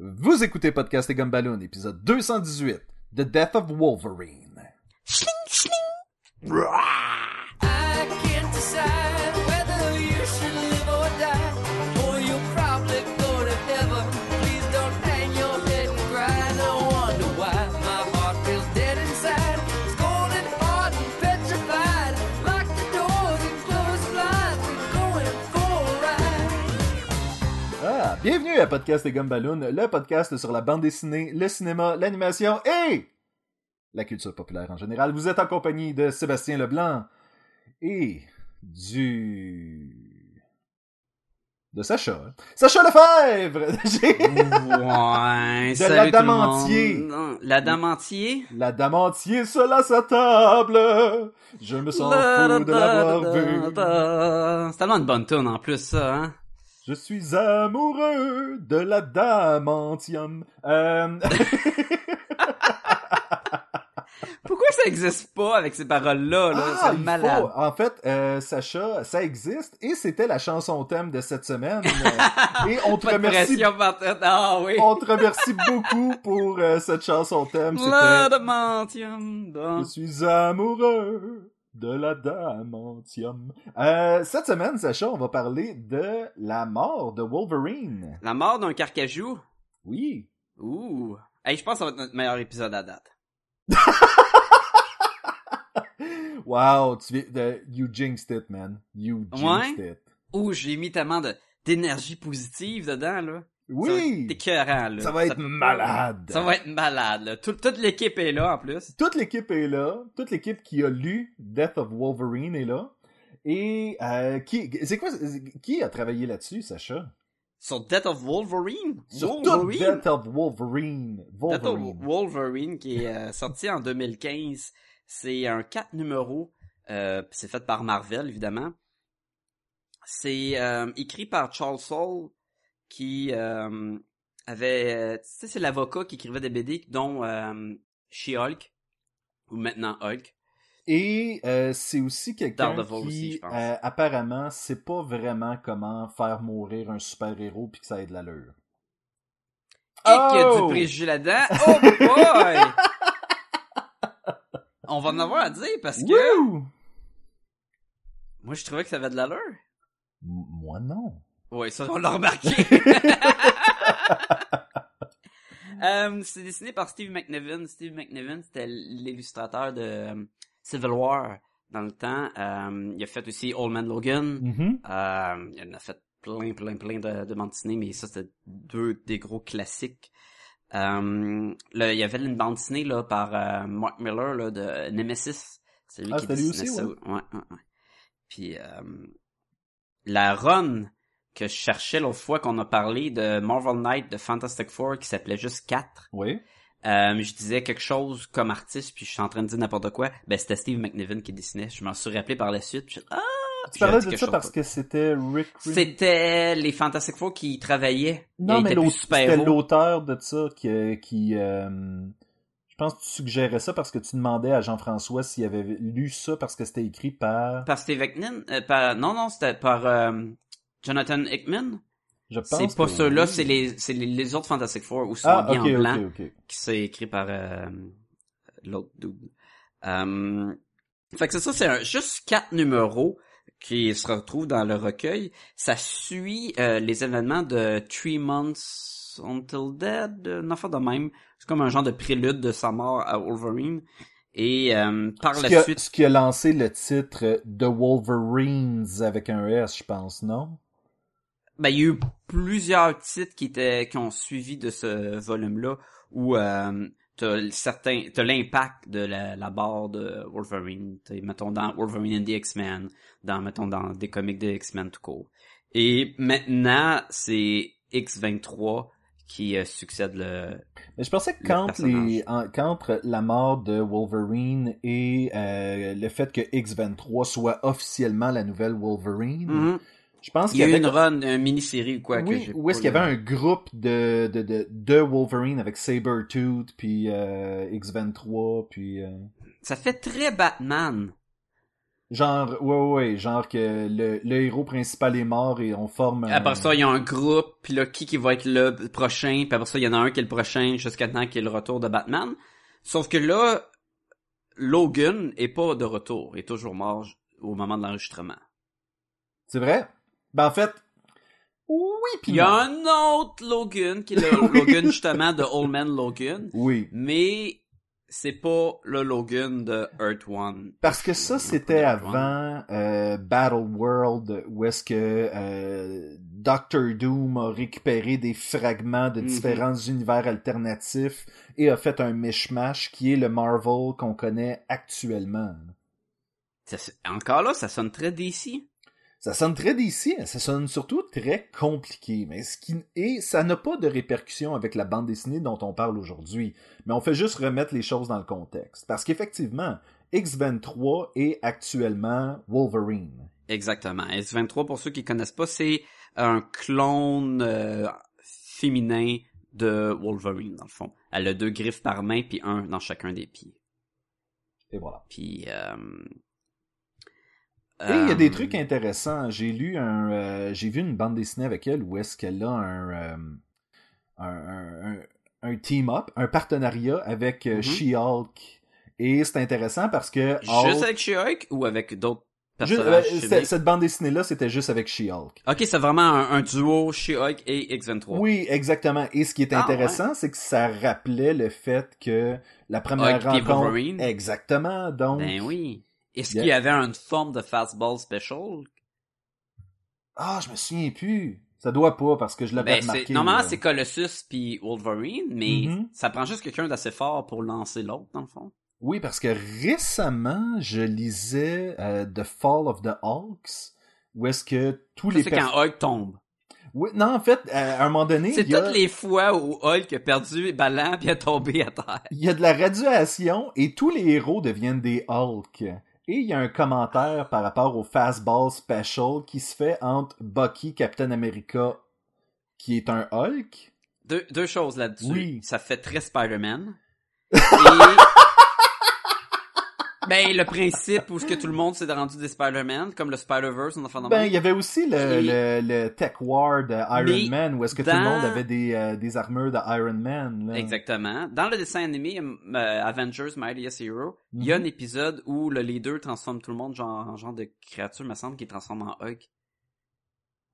Vous écoutez Podcast et Gumballoon, épisode 218, The Death of Wolverine. I can't bienvenue à Podcast et Gumballoon, le podcast sur la bande dessinée, le cinéma, l'animation et la culture populaire en général. Vous êtes en compagnie de Sébastien Leblanc et du... de Sacha. Sacha Lefebvre! J'ai- Ouais, De la dame entier. La dame entier? La dame entier seule à sa table. Je me sens fou de l'avoir vu. C'est tellement une bonne tune en plus, ça, hein? Je suis amoureux de la damantium. Euh... Pourquoi ça existe pas avec ces paroles-là, là? Ah, c'est malade. faut. En fait, euh, Sacha, ça existe et c'était la chanson thème de cette semaine. Euh, et on te Pas remercie. Ah oui. on te remercie beaucoup pour euh, cette chanson thème. La C'était damantium. Je suis amoureux de la damantium. Euh, cette semaine, Sacha, on va parler de la mort de Wolverine. La mort d'un carcajou? Oui. Ouh. Hey, je pense que ça va être notre meilleur épisode à date. Wow, tu viens de... You jinxed it, man. You jinxed it. Ouh, j'ai mis tellement de d'énergie positive dedans, là. Oui! C'est écœurant, là. Ça va être malade. Ça va être malade, là. Tout- toute l'équipe est là, en plus. Toute l'équipe est là. Toute l'équipe qui a lu Death of Wolverine est là. Et euh, qui, c'est quoi, qui a travaillé là-dessus, Sacha? Sur Death of Wolverine? Sur Wolverine? Death of Wolverine. Death of Wolverine. Wolverine, qui est euh, sorti en 2015. C'est un 4 numéros. Euh, c'est fait par Marvel, évidemment. C'est écrit par Charles Soule, qui euh, avait... euh, Tu sais, c'est l'avocat qui écrivait des BD, dont euh, She-Hulk, ou maintenant Hulk. Et euh, c'est aussi quelqu'un qui, aussi, apparemment, sait pas vraiment comment faire mourir un super-héros puis que ça ait de l'allure. Et qu'il y a Oh! du préjugé là-dedans? Oh boy! On va en avoir à dire parce que Wouh! moi je trouvais que ça avait de l'allure. Moi, non. Oui, ça, on l'a remarqué. Euh, c'est dessiné par Steve McNiven. Steve McNiven, c'était l'illustrateur de euh, Civil War dans le temps. Euh, il a fait aussi Old Man Logan. Mhm. Euh, il en a fait plein, plein, plein de, de bandes dessinées, mais ça, c'était deux des gros classiques. Euh, là, il y avait une bande dessinée là, par Mark Miller là, de Nemesis. C'est lui Ah, qui lui aussi, ça. ouais. Ouais, ouais, ouais. Puis la run que je cherchais l'autre fois qu'on a parlé de Marvel Knight de Fantastic Four qui s'appelait juste 4. Oui. Euh, je disais quelque chose comme artiste, puis je suis en train de dire n'importe quoi. Ben, c'était Steve McNiven qui dessinait. Je m'en suis rappelé par la suite. Puis je- ah! Tu parlais de ça parce que c'était Rick Rim- C'était les Fantastic Four qui travaillaient. Non, mais c'était l'auteur de ça qui, qui euh, je pense que tu suggérais ça parce que tu demandais à Jean-François s'il avait lu ça parce que c'était écrit par, Par Steve? Euh, par... Non, non, c'était par euh, Jonathan Hickman? je pense. C'est pas que ceux-là, c'est les, c'est les, les autres Fantastic Four où sont Ah, bien en blanc, qui c'est écrit par euh, l'autre dude. Euh, fait que c'est ça, c'est un, juste quatre numéros qui se retrouvent dans le recueil. Ça suit euh, les événements de Three Months Until Dead, une affaire de même. C'est comme un genre de prélude de sa mort à Wolverine. Et euh, par Ce la a, suite... ce qui a lancé le titre The Wolverines avec un S, je pense, non? Ben, il y a eu plusieurs titres qui étaient qui ont suivi de ce volume-là où euh, t'as certains t'as l'impact de la, la barre de Wolverine, t'sais, mettons dans Wolverine and the X-Men, dans mettons dans des comics de X-Men tout court. Et maintenant, c'est X23 qui euh, succède le Mais je pensais que Le quand, les, en- la mort de Wolverine et euh, le fait que X-23 soit officiellement la nouvelle Wolverine, Mhm. Je pense Il qu'il y a eu avait une run, une mini-série ou quoi que Oui, j'ai où est-ce qu'il y avait un groupe de, de, de, de Wolverine avec Sabretooth, puis euh, X-23, puis... euh, Ça fait très Batman. Genre, ouais, ouais, ouais, genre que le, le héros principal est mort et on forme un... Après ça, il y a un groupe, puis là, qui qui va être le prochain, puis après ça, il y en a un qui est le prochain jusqu'à temps qu'il y ait le retour de Batman. Sauf que là, Logan est pas de retour, il est toujours mort au moment de l'enregistrement. C'est vrai? Ben, en fait, oui, puis Il y a un autre Logan, qui est le Logan justement de Old Man Logan, Oui. mais c'est pas le Logan de Earth One. Parce que ça, c'était avant euh, Battle World, où est-ce que euh, Doctor Doom a récupéré des fragments de Mhm. différents univers alternatifs et a fait un mishmash qui est le Marvel qu'on connaît actuellement. Ça- encore là, ça sonne très DC. Ça sonne très d'ici, ça sonne surtout très compliqué, mais ce qui et ça n'a pas de répercussions avec la bande dessinée dont on parle aujourd'hui. Mais on fait juste remettre les choses dans le contexte, parce qu'effectivement, X23 est actuellement Wolverine. Exactement. S23, pour ceux qui connaissent pas, c'est un clone euh, féminin de Wolverine, dans le fond. Elle a deux griffes par main, puis un dans chacun des pieds. Et voilà. Puis... Euh, Et il y a des euh, trucs intéressants. J'ai lu un, euh, j'ai vu une bande dessinée avec elle où est-ce qu'elle a un, euh, un, un, team-up, un partenariat avec euh, Mhm. She-Hulk. Et c'est intéressant parce que Juste avec She-Hulk ou avec d'autres Juste- personnages euh, ciblés? cette, bande dessinée-là, c'était juste avec She-Hulk. Ok, c'est vraiment un, un duo She-Hulk et X23. Oui, exactement. Et ce qui est Ah, intéressant, c'est que ça rappelait le fait que la première Hulk rencontre... Exactement. Donc, Ben oui. Est-ce Yeah. qu'il y avait une forme de fastball special? ah, je me souviens plus. Ça doit pas parce que je l'avais Ben, normalement, c'est Colossus puis Wolverine, mais Mhm. ça prend juste quelqu'un d'assez fort pour lancer l'autre, dans le fond. Oui, parce que récemment, je lisais euh, The Fall of the Hulks, où est-ce que tous Ça, les c'est quand Hulk tombe. Oui, non, en fait, à un moment donné, C'est a, toutes les fois où Hulk a perdu Ballant puis a tombé à terre. il y a de la radiation et tous les héros deviennent des Hulk. Et il y a un commentaire par rapport au Fastball Special qui se fait entre Bucky, Captain America, qui est un Hulk. Deux, deux choses là-dessus. Oui. Ça fait très Spider-Man. Et... ben, le principe où ce que tout le monde s'est rendu des Spider-Man, comme le Spider-Verse, on a fait Ben, il y avait aussi le, Et- le, le Tech War de Iron Mais Man, où est-ce que tout le monde avait des, euh, des armures de Iron Man. Là. Exactement. Dans le dessin animé euh, Avengers Mightiest Hero, il y a Mhm. un épisode où le leader transforme tout le monde genre, en genre de créature, me semble, qui transforme en Hulk.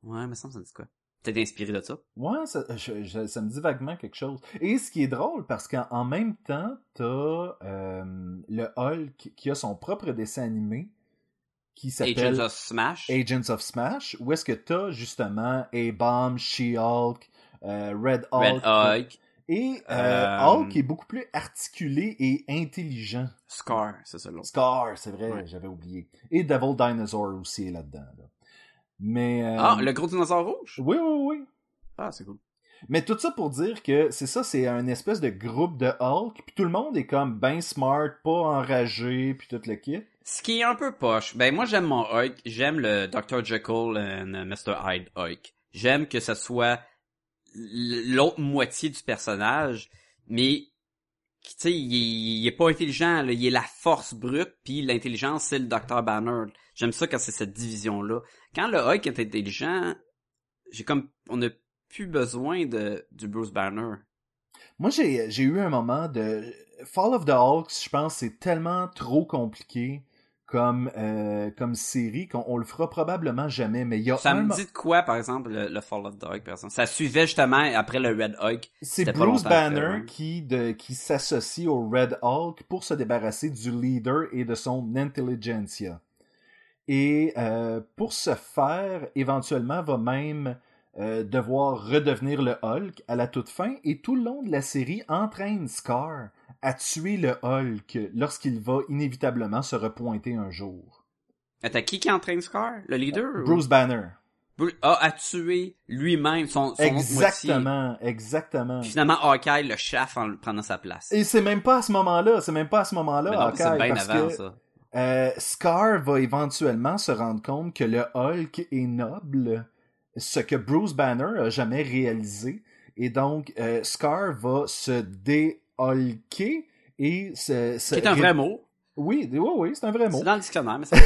Ouais, me semble, ça dit quoi? Peut-être inspiré de ça? Ouais, ça, je- je- ça me dit vaguement quelque chose. Et ce qui est drôle, parce qu'en en même temps, t'as euh, le Hulk qui a son propre dessin animé qui s'appelle Agents of Smash? Agents of Smash, où est-ce que t'as justement A-Bomb, She-Hulk, euh, Red Hulk. Red Hulk. Et euh, Euh, Hulk est beaucoup plus articulé et intelligent. Scar, c'est ça. Scar, c'est vrai, Ouais. j'avais oublié. Et Devil Dinosaur aussi est là-dedans. là. Mais... euh, Ah, le gros dinosaure rouge? Oui, oui, oui. Ah, c'est cool. Mais tout ça pour dire que c'est ça, c'est un espèce de groupe de Hulk, puis tout le monde est comme ben smart, pas enragé, puis tout le kit. Ce qui est un peu poche, ben moi j'aime mon Hulk, j'aime le Dr. Jekyll and Mr. Hyde Hulk. J'aime que ce soit l'autre moitié du personnage, mais tu sais, il, est- il est pas intelligent, là, il est la force brute, puis l'intelligence c'est le Dr. Banner. J'aime ça quand c'est cette division-là. Quand le Hulk est intelligent, j'ai comme on a plus besoin de du Bruce Banner. Moi, j'ai j'ai eu un moment de... Fall of the Hulks, je pense, c'est tellement trop compliqué comme, euh, comme série qu'on on le fera probablement jamais, mais il y a Ça un... me dit de quoi, par exemple, le, le Fall of the Hulk, par exemple? Ça suivait justement après le Red Hulk. C'est Bruce après, Banner qui, de, qui s'associe au Red Hulk pour se débarrasser du leader et de son intelligentsia. Et euh, pour ce faire, éventuellement, va même euh, devoir redevenir le Hulk à la toute fin. Et tout le long de la série entraîne Scar à tuer le Hulk lorsqu'il va inévitablement se repointer un jour. Attends, qui qui entraîne Scar? Le leader? ou- Bruce Banner. Bru- a, a tué lui-même son, son. Exactement, exactement. Puis finalement, Hawkeye le chaffe en prenant sa place. Et c'est même pas à ce moment-là, c'est même pas à ce moment-là, non, c'est Hawkeye, bien parce avant, que ça. Euh, Scar va éventuellement se rendre compte que le Hulk est noble, ce que Bruce Banner a jamais réalisé. Et donc, euh, Scar va se dé-hulker et se... se Qui est un vrai mot. Oui, oui, oui, c'est un vrai mot. C'est dans le dictionnaire, mais ça...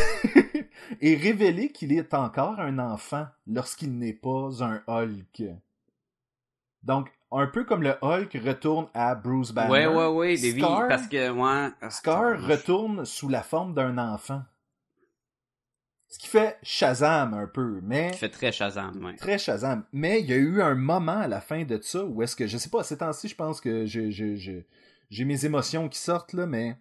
et révéler qu'il est encore un enfant lorsqu'il n'est pas un Hulk. Donc, un peu comme le Hulk retourne à Bruce Banner. Ouais, ouais, ouais, oui, Scar- parce que, ouais... ah, Scar retourne sous la forme d'un enfant. Ce qui fait Shazam un peu, mais Qui fait très Shazam, ouais. très Shazam. Mais il y a eu un moment à la fin de ça où est-ce que, je sais pas, ces temps-ci, je pense que j'ai mes émotions qui sortent, là, mais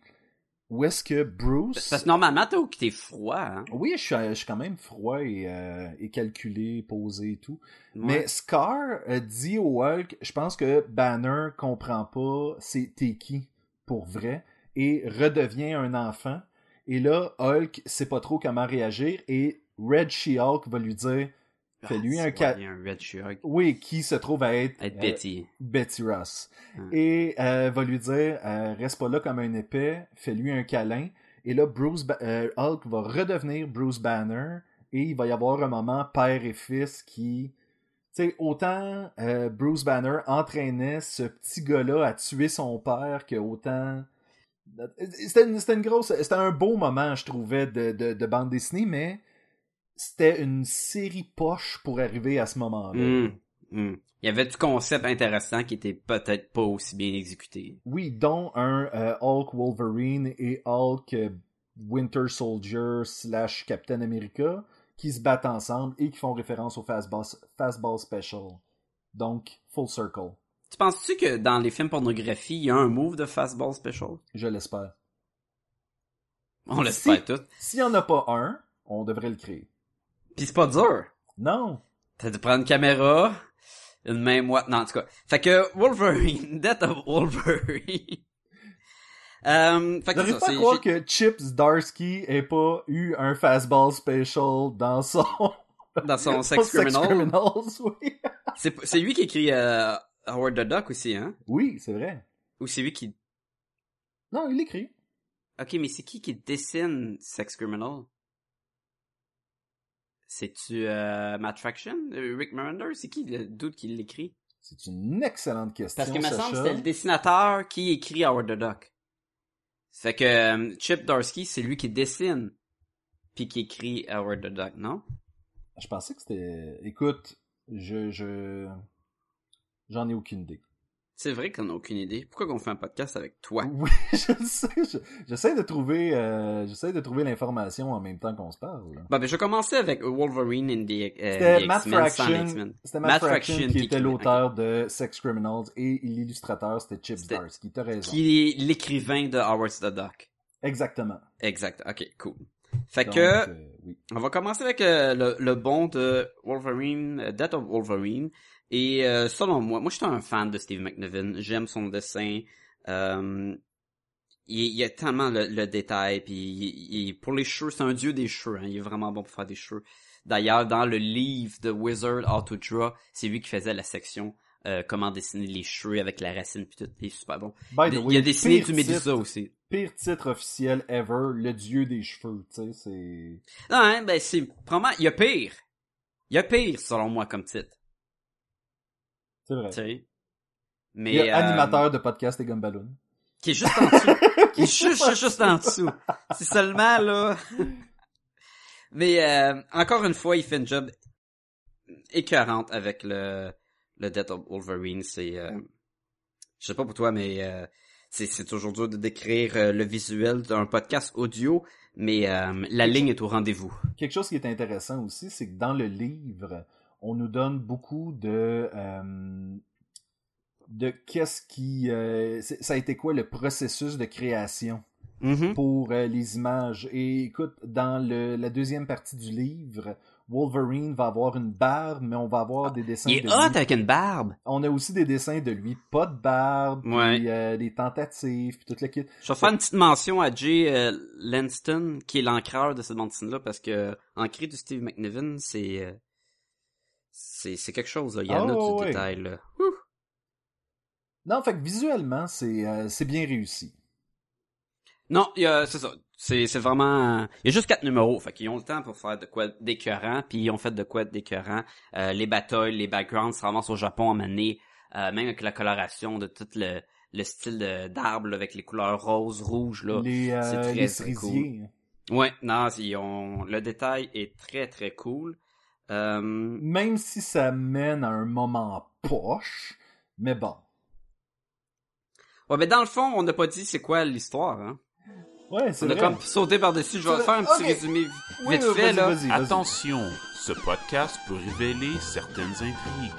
où est-ce que Bruce... Parce que normalement, t'es au- t'es froid, hein. Oui, je suis, je suis quand même froid et, euh, et calculé, posé et tout. Ouais. Mais Scar euh, dit au Hulk, je pense que Banner comprend pas c'est t'es qui pour vrai et redevient un enfant. Et là, Hulk sait pas trop comment réagir et Red She-Hulk va lui dire, Ah, fais-lui c'est un ca- un Red oui, qui se trouve à être, Être euh, Betty. Betty Ross. Hum. Et euh, va lui dire euh, reste pas là comme un épais, fais-lui un câlin. Et là, Bruce Ba- Hulk va redevenir Bruce Banner et il va y avoir un moment père et fils qui. Tu sais, autant Bruce Banner entraînait ce petit gars-là à tuer son père que autant. C'était une, c'était une grosse. C'était un beau moment, je trouvais, de, de, de bande dessinée, mais c'était une série poche pour arriver à ce moment-là. Hum, hum. Il y avait du concept intéressant qui était peut-être pas aussi bien exécuté? Oui, dont un euh, Hulk Wolverine et Hulk euh, Winter Soldier slash Captain America qui se battent ensemble et qui font référence au Fastball, Fastball Special. Donc, full circle. Tu penses-tu que dans les films pornographie, il y a un move de fastball special? Je l'espère. On le Si. tout. S'il n'y en a pas un, on devrait le créer. Pis c'est pas dur. Non. T'as de prendre une caméra, une main moite. Non, en tout cas. Fait que Wolverine, Death of Wolverine. euh, fait que ça, pas à c'est- croire que Chips Darsky ait pas eu un Fastball Special dans son... dans son Sex Criminal. Criminals, oui. C'est c'est lui qui écrit euh, Howard the Duck aussi, hein? Oui, c'est vrai. Ou c'est lui qui... Non, il l'écrit. Ok, mais c'est qui qui dessine Sex Criminal? C'est-tu euh, Matt Fraction? Euh, Rick Miranda? C'est qui le doute qui l'écrit? C'est une excellente question, Parce que me semble c'était le dessinateur qui écrit Howard the Duck. Fait que euh, Chip Darsky, c'est lui qui dessine puis qui écrit Howard the Duck, non? Je pensais que c'était. Écoute, je. je... J'en ai aucune idée. C'est vrai qu'on a aucune idée. Pourquoi qu'on fait un podcast avec toi? Oui, je sais. je- J'essaie de trouver. euh, J'essaie de trouver l'information en même temps qu'on se parle. Bon, ben, je vais commencer avec Wolverine in the, euh, C'était the Matt Fraction. C'était Matt, Matt Fraction, Fraction qui qui était l'auteur de Sex Criminals et l'illustrateur c'était Chip Darsky. T'as raison. Qui est l'écrivain de Howard the Duck. Exactement. Exact. Ok, cool. Fait Donc, que, euh, oui. on va commencer avec euh, le, le bon de Wolverine, euh, Death of Wolverine. Et euh, selon moi, moi je suis un fan de Steve McNiven. J'aime son dessin. Euh, il, il y a tellement le, le détail. Puis il- il- pour les cheveux, c'est un dieu des cheveux. hein. Il est vraiment bon pour faire des cheveux. D'ailleurs, dans le livre de Wizard How to Draw, c'est lui qui faisait la section euh, comment dessiner les cheveux avec la racine puis tout. Il est super bon. By the Il way, a dessiné du titre- aussi. Pire titre officiel ever, le dieu des cheveux. Tu sais, c'est. Non, hein, ben c'est probablement il y a pire. Il y a pire selon moi comme titre, C'est vrai. tu sais. Mais Il y a euh, animateur de podcast et Gumballoon. qui est juste en dessous, qui est juste, juste, juste en dessous. C'est seulement là. Mais euh, encore une fois, il fait une job écœurante avec le le Death of Wolverine. C'est, euh, je sais pas pour toi, mais euh, c'est c'est toujours dur de décrire euh, le visuel d'un podcast audio, mais euh, la ligne est au rendez-vous. Quelque chose qui est intéressant aussi, c'est que dans le livre, on nous donne beaucoup de euh, de qu'est-ce qui euh, ça a été quoi le processus de création Mhm. pour euh, les images? Et écoute, dans le, la deuxième partie du livre, Wolverine va avoir une barbe, mais on va avoir des dessins Il est de hot lui. avec une barbe. On a aussi des dessins de lui, pas de barbe, Ouais. puis, euh, des tentatives, puis toute la kit. Je vais faire une petite mention à Jay Lanston, qui est l'encreur de cette bande là parce que ancré du Steve McNiven, c'est c'est c'est quelque chose. Là. Il y en a du ouais. détail. Là. Non, fait que visuellement, c'est euh, c'est bien réussi. Non, il y a- c'est ça. C'est c'est vraiment. Il y a juste quatre numéros, fait qu'ils ont le temps pour faire de quoi d'écœurant, puis ils ont fait de quoi d'écœurant. Euh, les batailles, les backgrounds se ramassent au Japon à maner, euh, même avec la coloration de toute le le style de- d'arbre là, avec les couleurs rose, rouge là. les, euh, c'est très, les très cerisiers. Ouais, non, ils ont... le détail est très très cool. Euh, Même si ça mène à un moment poche, mais bon. Ouais, mais dans le fond, on n'a pas dit c'est quoi l'histoire. Hein? Ouais, c'est On a vrai. comme sauté par-dessus. Je vais faire un petit résumé vite Oui, oui, fait vas-y, là. vas-y, vas-y. Attention, ce podcast peut révéler certaines intrigues.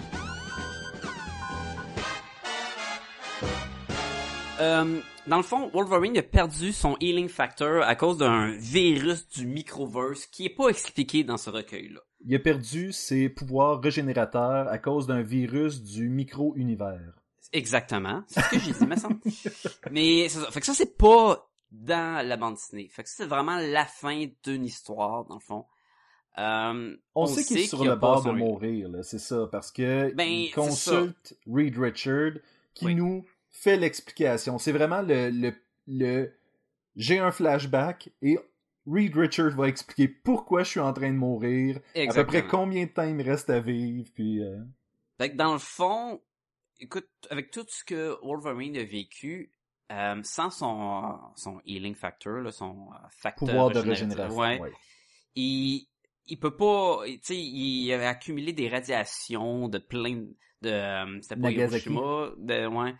Euh, dans le fond, Wolverine a perdu son healing factor à cause d'un virus du microverse qui est pas expliqué dans ce recueil-là. Il a perdu ses pouvoirs régénérateurs à cause d'un virus du micro-univers. Exactement. C'est ce que j'ai dit, me semble. Mais ça. Fait que ça, c'est pas dans la bande dessinée. Fait que c'est vraiment la fin d'une histoire, dans le fond. Euh, On, sait qu'il est sur le bord de mourir, c'est ça, parce que Ben, il consulte Reed Richard qui Oui. nous fait l'explication. C'est vraiment le, le, le j'ai un flashback et Reed Richard va expliquer pourquoi je suis en train de mourir, à peu près combien de temps il me reste à vivre, puis euh, Fait que dans le fond, écoute, avec tout ce que Wolverine a vécu, euh, sans son, son healing factor, là, son euh, facteur pouvoir de régénération. ouais, ouais. il, il peut pas, tu sais, il a accumulé des radiations de plein de, euh, c'était pas. Hiroshima, de, ouais,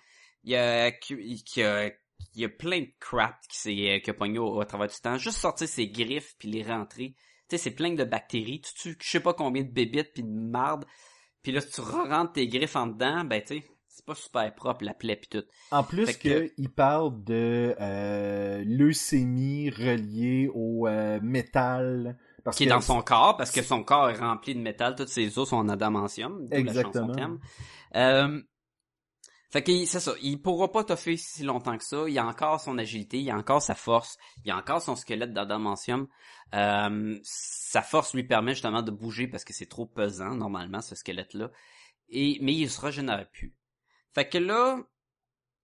il a, accu- il, qu'il a, il y a plein de crap qui s'est, euh, qui a pogné au, au travers du temps, juste sortir ses griffes puis les rentrer, tu sais, c'est plein de bactéries, tu tues je sais pas combien de bébites puis de marde, puis là, si tu rentres tes griffes en dedans, ben, tu sais, c'est pas super propre, la plaie pis tout. En plus Fait que- que il parle de euh, leucémie reliée au euh, métal. Parce Qui est dans son corps, parce que son corps est rempli de métal, tous ses os sont en adamantium. d'où la Exactement. chanson thème. Euh, fait que c'est ça, il pourra pas toffer si longtemps que ça. Il a encore son agilité, il a encore sa force, il a encore son squelette d'adamantium. Euh, sa force lui permet justement de bouger parce que c'est trop pesant normalement ce squelette-là. Et mais il se régénère plus. Fait que là,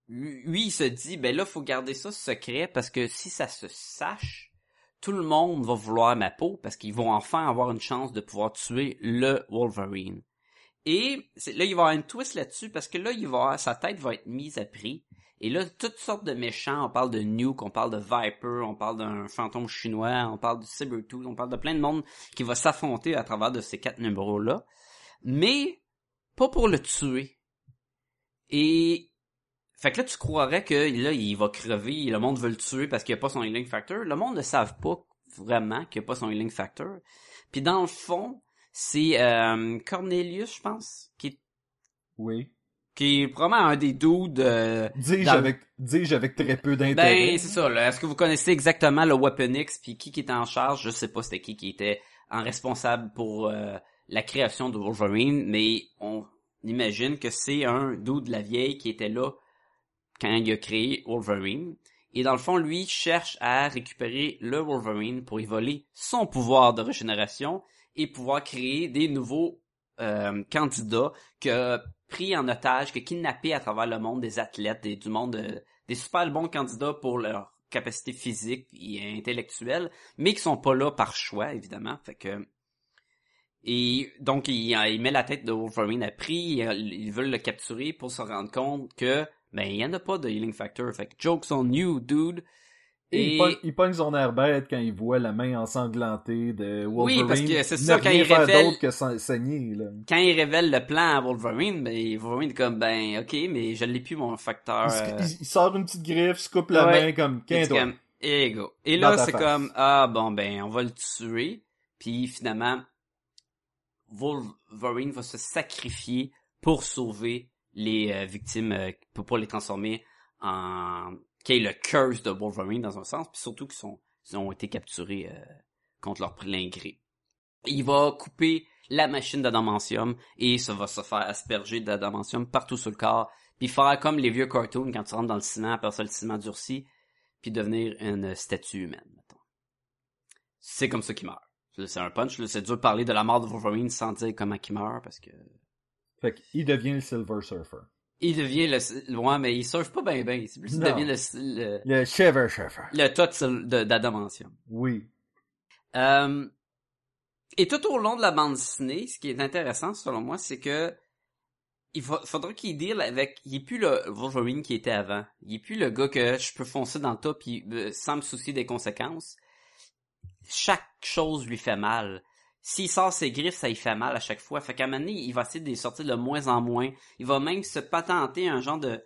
lui il se dit ben là faut garder ça secret parce que si ça se sache, tout le monde va vouloir ma peau parce qu'ils vont enfin avoir une chance de pouvoir tuer le Wolverine. Et là, il va y avoir une twist là-dessus parce que là, il va sa tête va être mise à prix. Et là, toutes sortes de méchants, on parle de Nuke, on parle de Viper, on parle d'un fantôme chinois, on parle de Sabretooth, on parle de plein de monde qui va s'affronter à travers de ces quatre numéros-là. Mais, pas pour le tuer. Et, fait que là, tu croirais que là, il va crever, le monde veut le tuer parce qu'il a pas son healing factor. Le monde ne savent pas vraiment qu'il a pas son healing factor. Puis dans le fond, c'est euh, Cornelius, je pense, qui est, Oui. qui est probablement un des dudes. euh, Dis-je Dans- avec, dis-je avec très peu d'intérêt. ben, c'est ça. là. Est-ce que vous connaissez exactement le Weapon X puis qui qui était en charge? Je sais pas c'était qui qui était en responsable pour euh, la création de Wolverine, mais on imagine que c'est un dude de la vieille qui était là quand il a créé Wolverine. Et dans le fond, lui cherche à récupérer le Wolverine pour y voler son pouvoir de régénération et pouvoir créer des nouveaux euh, candidats que pris en otage, que kidnappé à travers le monde des athlètes du monde euh, des super bons candidats pour leur capacité physique et intellectuelle, mais qui sont pas là par choix, évidemment. Fait que et donc il, il met la tête de Wolverine à prix, ils, ils veulent le capturer pour se rendre compte que ben il y en a pas de healing factor. Fait que jokes on you, dude. Et Et il, pogne, il pogne son air bête quand il voit la main ensanglantée de Oui, Wolverine. parce que c'est ça, quand il révèle- que sa- saigner, là. quand il révèle le plan à Wolverine, ben Wolverine est comme ben ok, mais je l'ai plus mon facteur. Il, euh, il- il sort une petite griffe, se coupe la Ouais. main comme Et quinze go. Et Dans là, c'est comme, ah bon, ben, on va le tuer. Puis finalement, Wolverine va se sacrifier pour sauver les euh, victimes, euh, pour pas les transformer en... qui est le curse de Wolverine dans un sens, puis surtout qu'ils sont, ils ont été capturés euh, contre leur plein gré. Il va couper la machine d'adamantium et ça va se faire asperger d'adamantium partout sur le corps, puis faire comme les vieux cartoons quand tu rentres dans le ciment, après ça le ciment durci, puis devenir une statue humaine. C'est comme ça qu'il meurt. C'est un punch, c'est dur de parler de la mort de Wolverine sans dire comment il meurt, parce que... Fait qu'il devient le Silver Surfer. Il devient le... Ouais, mais il surfe pas bien bien, il devient le, le, Le Surfer. le tot. Oui. Euh, et tout au long de la bande dessinée, ce qui est intéressant selon moi, c'est que il fa- faudra qu'il deal avec, il est plus le Wolverine qui était avant. Il est plus le gars que je peux foncer dans le tas puis euh, sans me soucier des conséquences. Chaque chose lui fait mal. S'il sort ses griffes, ça lui fait mal à chaque fois. Fait qu'à un moment donné, il va essayer de les sortir de moins en moins. Il va même se patenter un genre de,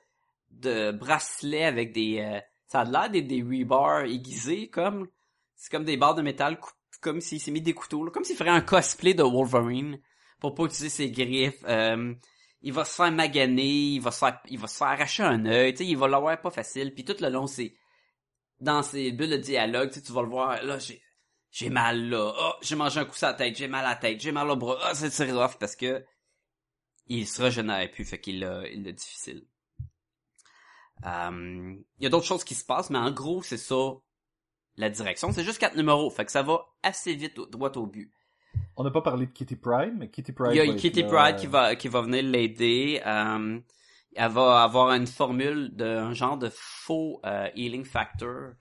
de bracelet avec des, euh, ça a l'air des, des rebars aiguisés, comme, c'est comme des barres de métal, comme s'il s'est mis des couteaux, là, comme s'il ferait un cosplay de Wolverine pour pas utiliser ses griffes. Euh, il va se faire maganer, il va se faire, il va se faire arracher un œil, tu sais, il va l'avoir pas facile. Puis tout le long, c'est dans ses bulles de dialogue, tu vas le voir, là, j'ai, j'ai mal là, oh, j'ai mangé un coup sur la tête, j'ai mal à la tête, j'ai mal au bras, ah, c'est c'est rough parce que il se régénère plus, fait qu'il l'a, il difficile. Euh, Il y a d'autres choses qui se passent, mais en gros, c'est ça la direction. C'est juste quatre numéros, fait que ça va assez vite au- droit au but. On n'a pas parlé de Kitty Pride, mais Kitty Pride. Il y a Kitty là, Pride euh, qui va qui va venir l'aider. Euh, elle va avoir une formule d'un genre de faux euh, healing factor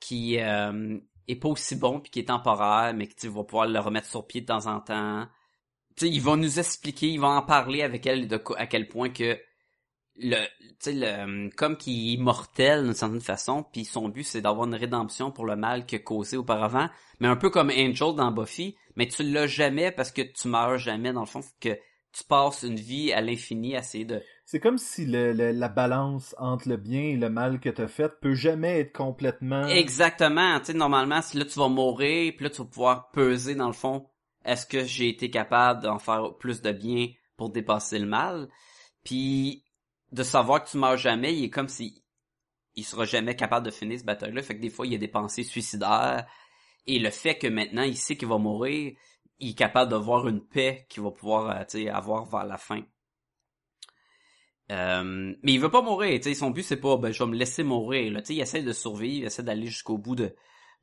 qui euh, est pas aussi bon puis qui est temporaire, mais que tu vas pouvoir le remettre sur pied de temps en temps. Tu sais, nous expliquer, ils vont en parler avec elle de à quel point que le tu sais le comme qu'il est immortel d'une certaine façon puis son but c'est d'avoir une rédemption pour le mal qu'il a causé auparavant mais un peu comme Angel dans Buffy mais tu l'as jamais parce que tu meurs jamais dans le fond que tu passes une vie à l'infini à essayer de C'est comme si le- la balance entre le bien et le mal que t'as fait peut jamais être complètement. exactement tu sais normalement là tu vas mourir puis là tu vas pouvoir peser dans le fond est-ce que j'ai été capable d'en faire plus de bien pour dépasser le mal? Puis de savoir que tu meurs jamais il est comme si il sera jamais capable de finir ce bataille-là. Fait que des fois, il y a des pensées suicidaires. Et le fait que maintenant, il sait qu'il va mourir, il est capable de voir une paix qu'il va pouvoir euh, tu avoir vers la fin. Euh, mais il veut pas mourir, tu sais, son but c'est pas ben je vais me laisser mourir là, tu sais, il essaie de survivre, il essaie d'aller jusqu'au bout de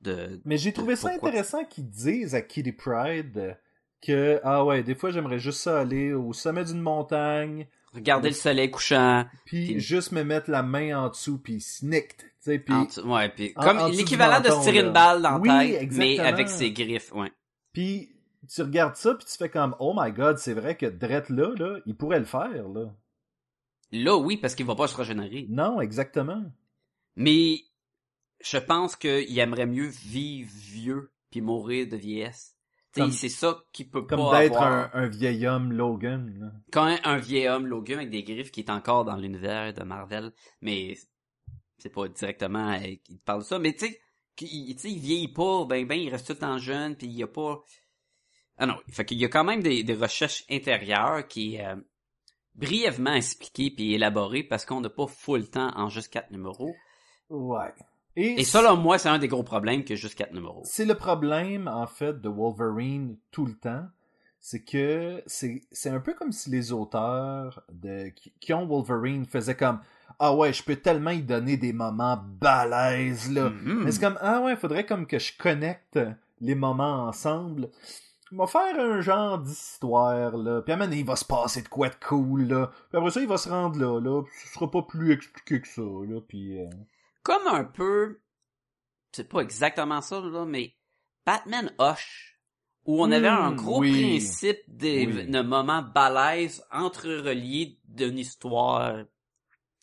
de Mais j'ai trouvé ça Pourquoi? intéressant qu'ils disent à Kitty Pride que, ah ouais, des fois j'aimerais juste ça aller au sommet d'une montagne, regarder le soleil couchant. puis Puis- juste me mettre la main en dessous, puis snicked. Tu sais, puis, ouais, comme l'équivalent de se tirer là. une balle dans Oui, la tête, mais avec ses griffes, ouais. puis tu regardes ça, puis tu fais comme, oh my god, c'est vrai que Drette là, là, il pourrait le faire, là. Là, oui, parce qu'il va pas se régénérer. Non, exactement. Mais je pense qu'il aimerait mieux vivre vieux puis mourir de vieillesse. C'est ça qu'il peut Comme pas d'être avoir. un, un vieil homme Logan. là. Quand un, un vieil homme Logan avec des griffes qui est encore dans l'univers de Marvel, mais c'est pas directement euh, qu'il parle de ça, mais tu sais, sais, il vieillit pas, ben ben il reste tout le temps jeune puis il y a pas Ah non, fait qu'il y a quand même des, des recherches intérieures qui euh, brièvement expliquées puis élaborées parce qu'on n'a pas full temps en juste quatre numéros. Ouais. Et ça là moi c'est un des gros problèmes que juste quatre numéros. c'est le problème, en fait, de Wolverine tout le temps. C'est que c'est un peu comme si les auteurs de, qui, qui ont Wolverine faisaient comme Ah ouais, je peux tellement y donner des moments balèzes, là. Mhm. Mais c'est comme Ah ouais, faudrait comme que je connecte les moments ensemble. Il va faire un genre d'histoire, là. Puis à un moment donné, il va se passer de quoi de cool, là. Puis après ça, il va se rendre là, là. Puis ce sera pas plus expliqué que ça, là. Puis. euh, comme un peu, c'est pas exactement ça là, mais Batman Hush, où on avait un Hmm, gros oui. principe des Oui. de moments balèzes entrereliés d'une histoire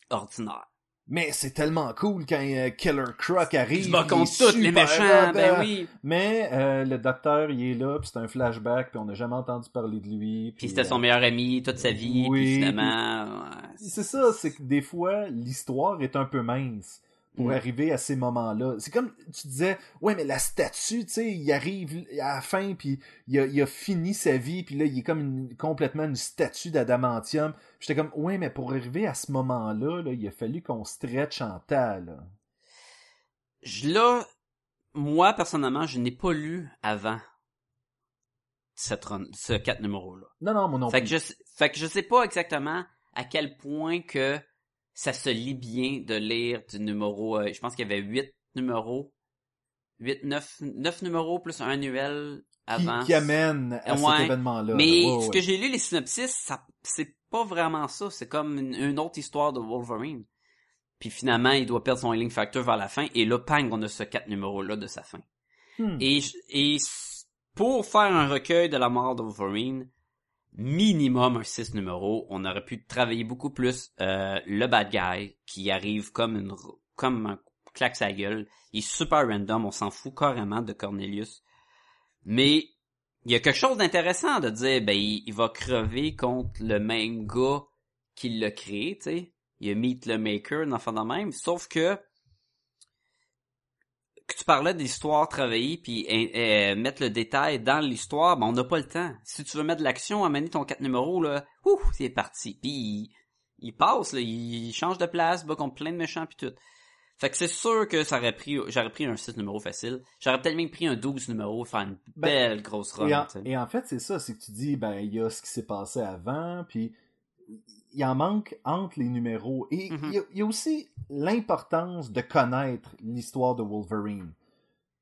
ordinaire. Mais c'est tellement cool quand euh, Killer Croc arrive. Je contre est tous les méchants, ben euh, oui. Mais euh, le docteur, il est là, puis c'est un flashback, puis on n'a jamais entendu parler de lui. Puis c'était son euh, meilleur ami toute sa vie, oui, puis finalement, ouais, C'est ça, c'est que des fois, l'histoire est un peu mince pour arriver à ces moments-là. C'est comme tu disais, ouais, mais la statue, tu sais, il arrive à la fin, puis il a, il a fini sa vie, puis là, il est comme une- complètement une statue d'adamantium. Puis J'étais comme, ouais, mais pour arriver à ce moment-là, là, il a fallu qu'on stretch en temps, là. Je là, moi personnellement, je n'ai pas lu avant cette run- ce quatre numéros là. Non, non, moi non Fait que je fait que je sais pas exactement à quel point que ça se lit bien de lire du numéro euh, je pense qu'il y avait huit numéros. 8 9 neuf numéros plus un annuel qui, avant. qui amène à Ouais. cet événement-là. Mais ce ouais. que j'ai lu les synopsis, ça c'est pas vraiment ça, c'est comme une, une autre histoire de Wolverine. Puis finalement, il doit perdre son healing factor vers la fin et là pang, on a ce quatre numéros là de sa fin. Hmm. Et, pour faire un recueil de la mort de Wolverine, minimum un 6 numéros. On aurait pu travailler beaucoup plus euh, le bad guy qui arrive comme une comme un claque sa gueule. Il est super random, on s'en fout carrément de Cornelius. Mais il y a quelque chose d'intéressant de dire ben il, va crever contre le même gars qui l'a créé, tu sais. Il a Meet le Maker, un enfant même. Sauf que que tu parlais d'histoire travaillée puis euh, euh, mettre le détail dans l'histoire, ben on n'a pas le temps. Si tu veux mettre de l'action, amener ton 4 numéros là, ouh, c'est parti. Puis il, il passe là, il change de place, bat contre plein de méchants puis tout. Fait que c'est sûr que ça aurait pris j'aurais pris un 6 numéros facile. J'aurais peut-être même pris un 12 numéros faire une Ben, belle grosse run. Et en, et en fait, c'est ça, c'est que tu dis, ben, il y a ce qui s'est passé avant, puis il en manque entre les numéros. Et il Mhm. y a- il y, a aussi l'importance de connaître l'histoire de Wolverine.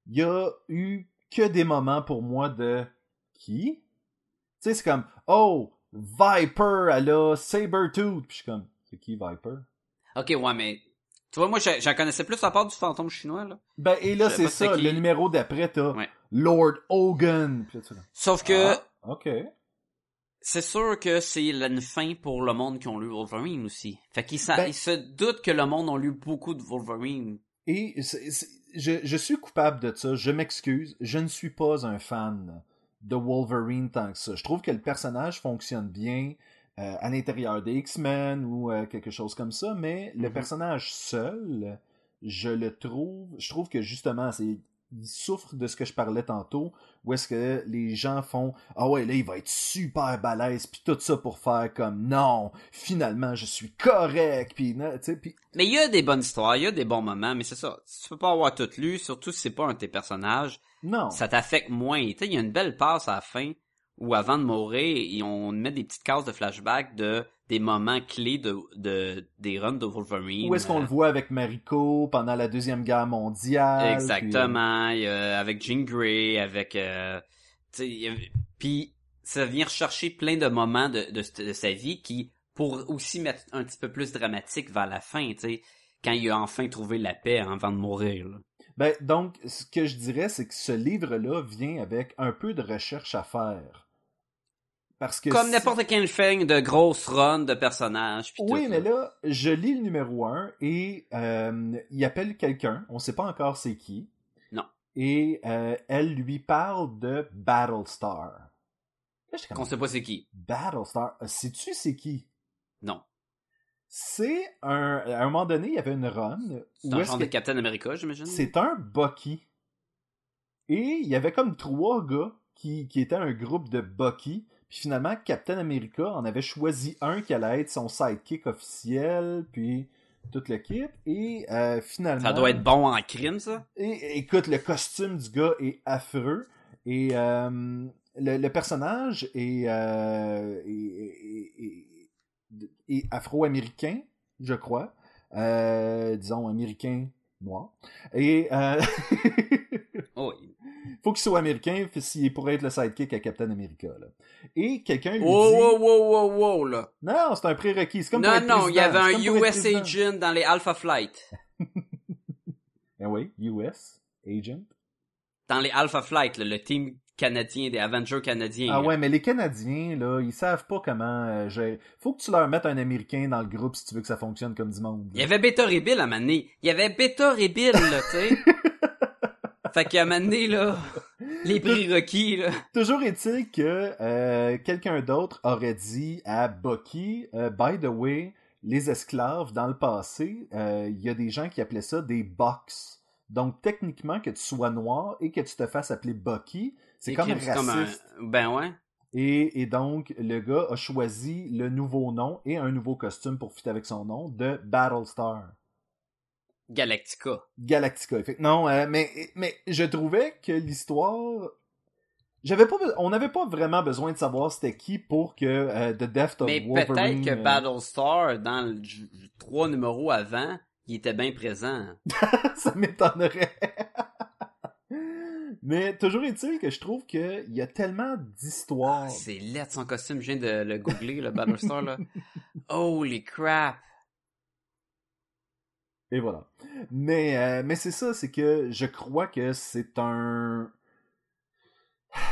Il y a eu que des moments pour moi de qui? Tu sais, c'est comme, oh, Viper, elle a Sabertooth. Puis je suis comme, c'est qui Viper? Ok, ouais, mais tu vois, moi j'en connaissais plus à part du fantôme chinois là. Ben, et là, c'est ça, qui. le numéro d'après, t'as Ouais. Lord Hogan. Puis là, Sauf que ah, ok. C'est sûr que c'est une fin pour le monde qui ont lu Wolverine aussi. Fait qu'ils Ben- se doutent que le monde a lu beaucoup de Wolverine. Et je, je suis coupable de ça, je m'excuse, je ne suis pas un fan de Wolverine tant que ça. Je trouve que le personnage fonctionne bien euh, à l'intérieur des X-Men ou euh, quelque chose comme ça, mais le Mhm. personnage seul, je le trouve, je trouve que justement, c'est il souffre de ce que je parlais tantôt, où est-ce que les gens font ah ouais là il va être super balèze puis tout ça pour faire comme non finalement je suis correct puis non, tu sais puis Mais il y a des bonnes histoires, il y a des bons moments, mais c'est ça. Tu peux pas avoir tout lu, surtout si c'est pas un de tes personnages. non Ça t'affecte moins. Tu sais, il y a une belle passe à la fin où avant de mourir, on met des petites cases de flashback de des moments clés de, de des runs de Wolverine. Où est-ce qu'on Euh, le voit avec Mariko pendant la Deuxième Guerre mondiale? Exactement, il y a- avec Jean Grey, avec euh, puis ça vient rechercher plein de moments de, de, de sa vie qui pour aussi mettre un petit peu plus dramatique vers la fin, tu sais, quand il a enfin trouvé la paix avant de mourir. là. Ben, donc, ce que je dirais, c'est que ce livre-là vient avec un peu de recherche à faire. Parce que Comme n'importe quel film de grosse run de personnages. Oui, tout, mais là, je lis le numéro 1 et euh, il appelle quelqu'un, on sait pas encore c'est qui. Non. Et euh, elle lui parle de Battlestar. Comme, Qu'on sait pas c'est qui. Battlestar, Euh, sais-tu c'est qui? Non. C'est un... À un moment donné, il y avait une run C'est un genre que- de Captain America, j'imagine? C'est un Bucky. Et il y avait comme trois gars qui, qui étaient un groupe de Bucky. Puis finalement, Captain America en avait choisi un qui allait être son sidekick officiel, puis toute l'équipe. Et euh, finalement... Ça doit être bon en crime, ça? Et écoute, le costume du gars est affreux. Et euh, le, le personnage est, euh, est- est- est- afro-américain, je crois. Disons, américain noir. Et euh, Oh. Faut qu'il soit américain s'il pourrait être le sidekick à Captain America. Là. Et quelqu'un lui Oh, dit... wow, wow, wow, wow, là. Non, c'est un prérequis. C'est comme Non, non, il y avait un US agent dans les Alpha Flight. Eh oui, US agent. Dans les Alpha Flight, là, le team canadien, des Avengers canadiens. Ah là. ouais, mais les Canadiens, là, ils savent pas comment euh, gérer. Faut que tu leur mettes un Américain dans le groupe si tu veux que ça fonctionne comme du monde. Il y avait Beta Ray Bill à Mané. Il y avait Beta Ray Bill, là, tu sais. fait qu'à Mané, là, les prix requis, là. Toujours est-il que euh, quelqu'un d'autre aurait dit à Bucky, euh, by the way, les esclaves, dans le passé, euh, il y a des gens qui appelaient ça des box. Donc, techniquement, que tu sois noir et que tu te fasses appeler Bucky, c'est comme raciste. un- Ben ouais. Et, et donc, le gars a choisi le nouveau nom et un nouveau costume pour fitter avec son nom de Battlestar. Galactica. Galactica. Fait non, euh, mais, mais je trouvais que l'histoire. J'avais pas, on n'avait pas vraiment besoin de savoir c'était qui pour que euh, The Death of Mais Wolverine. peut-être que euh, Battlestar, dans le trois numéros avant, il était bien présent. ça m'étonnerait. mais toujours est-il que je trouve qu'il y a tellement d'histoires. Ah, c'est laid son costume, je viens de le googler, le Battlestar, là. Holy crap! Et voilà. Mais, euh, mais c'est ça, c'est que je crois que c'est un.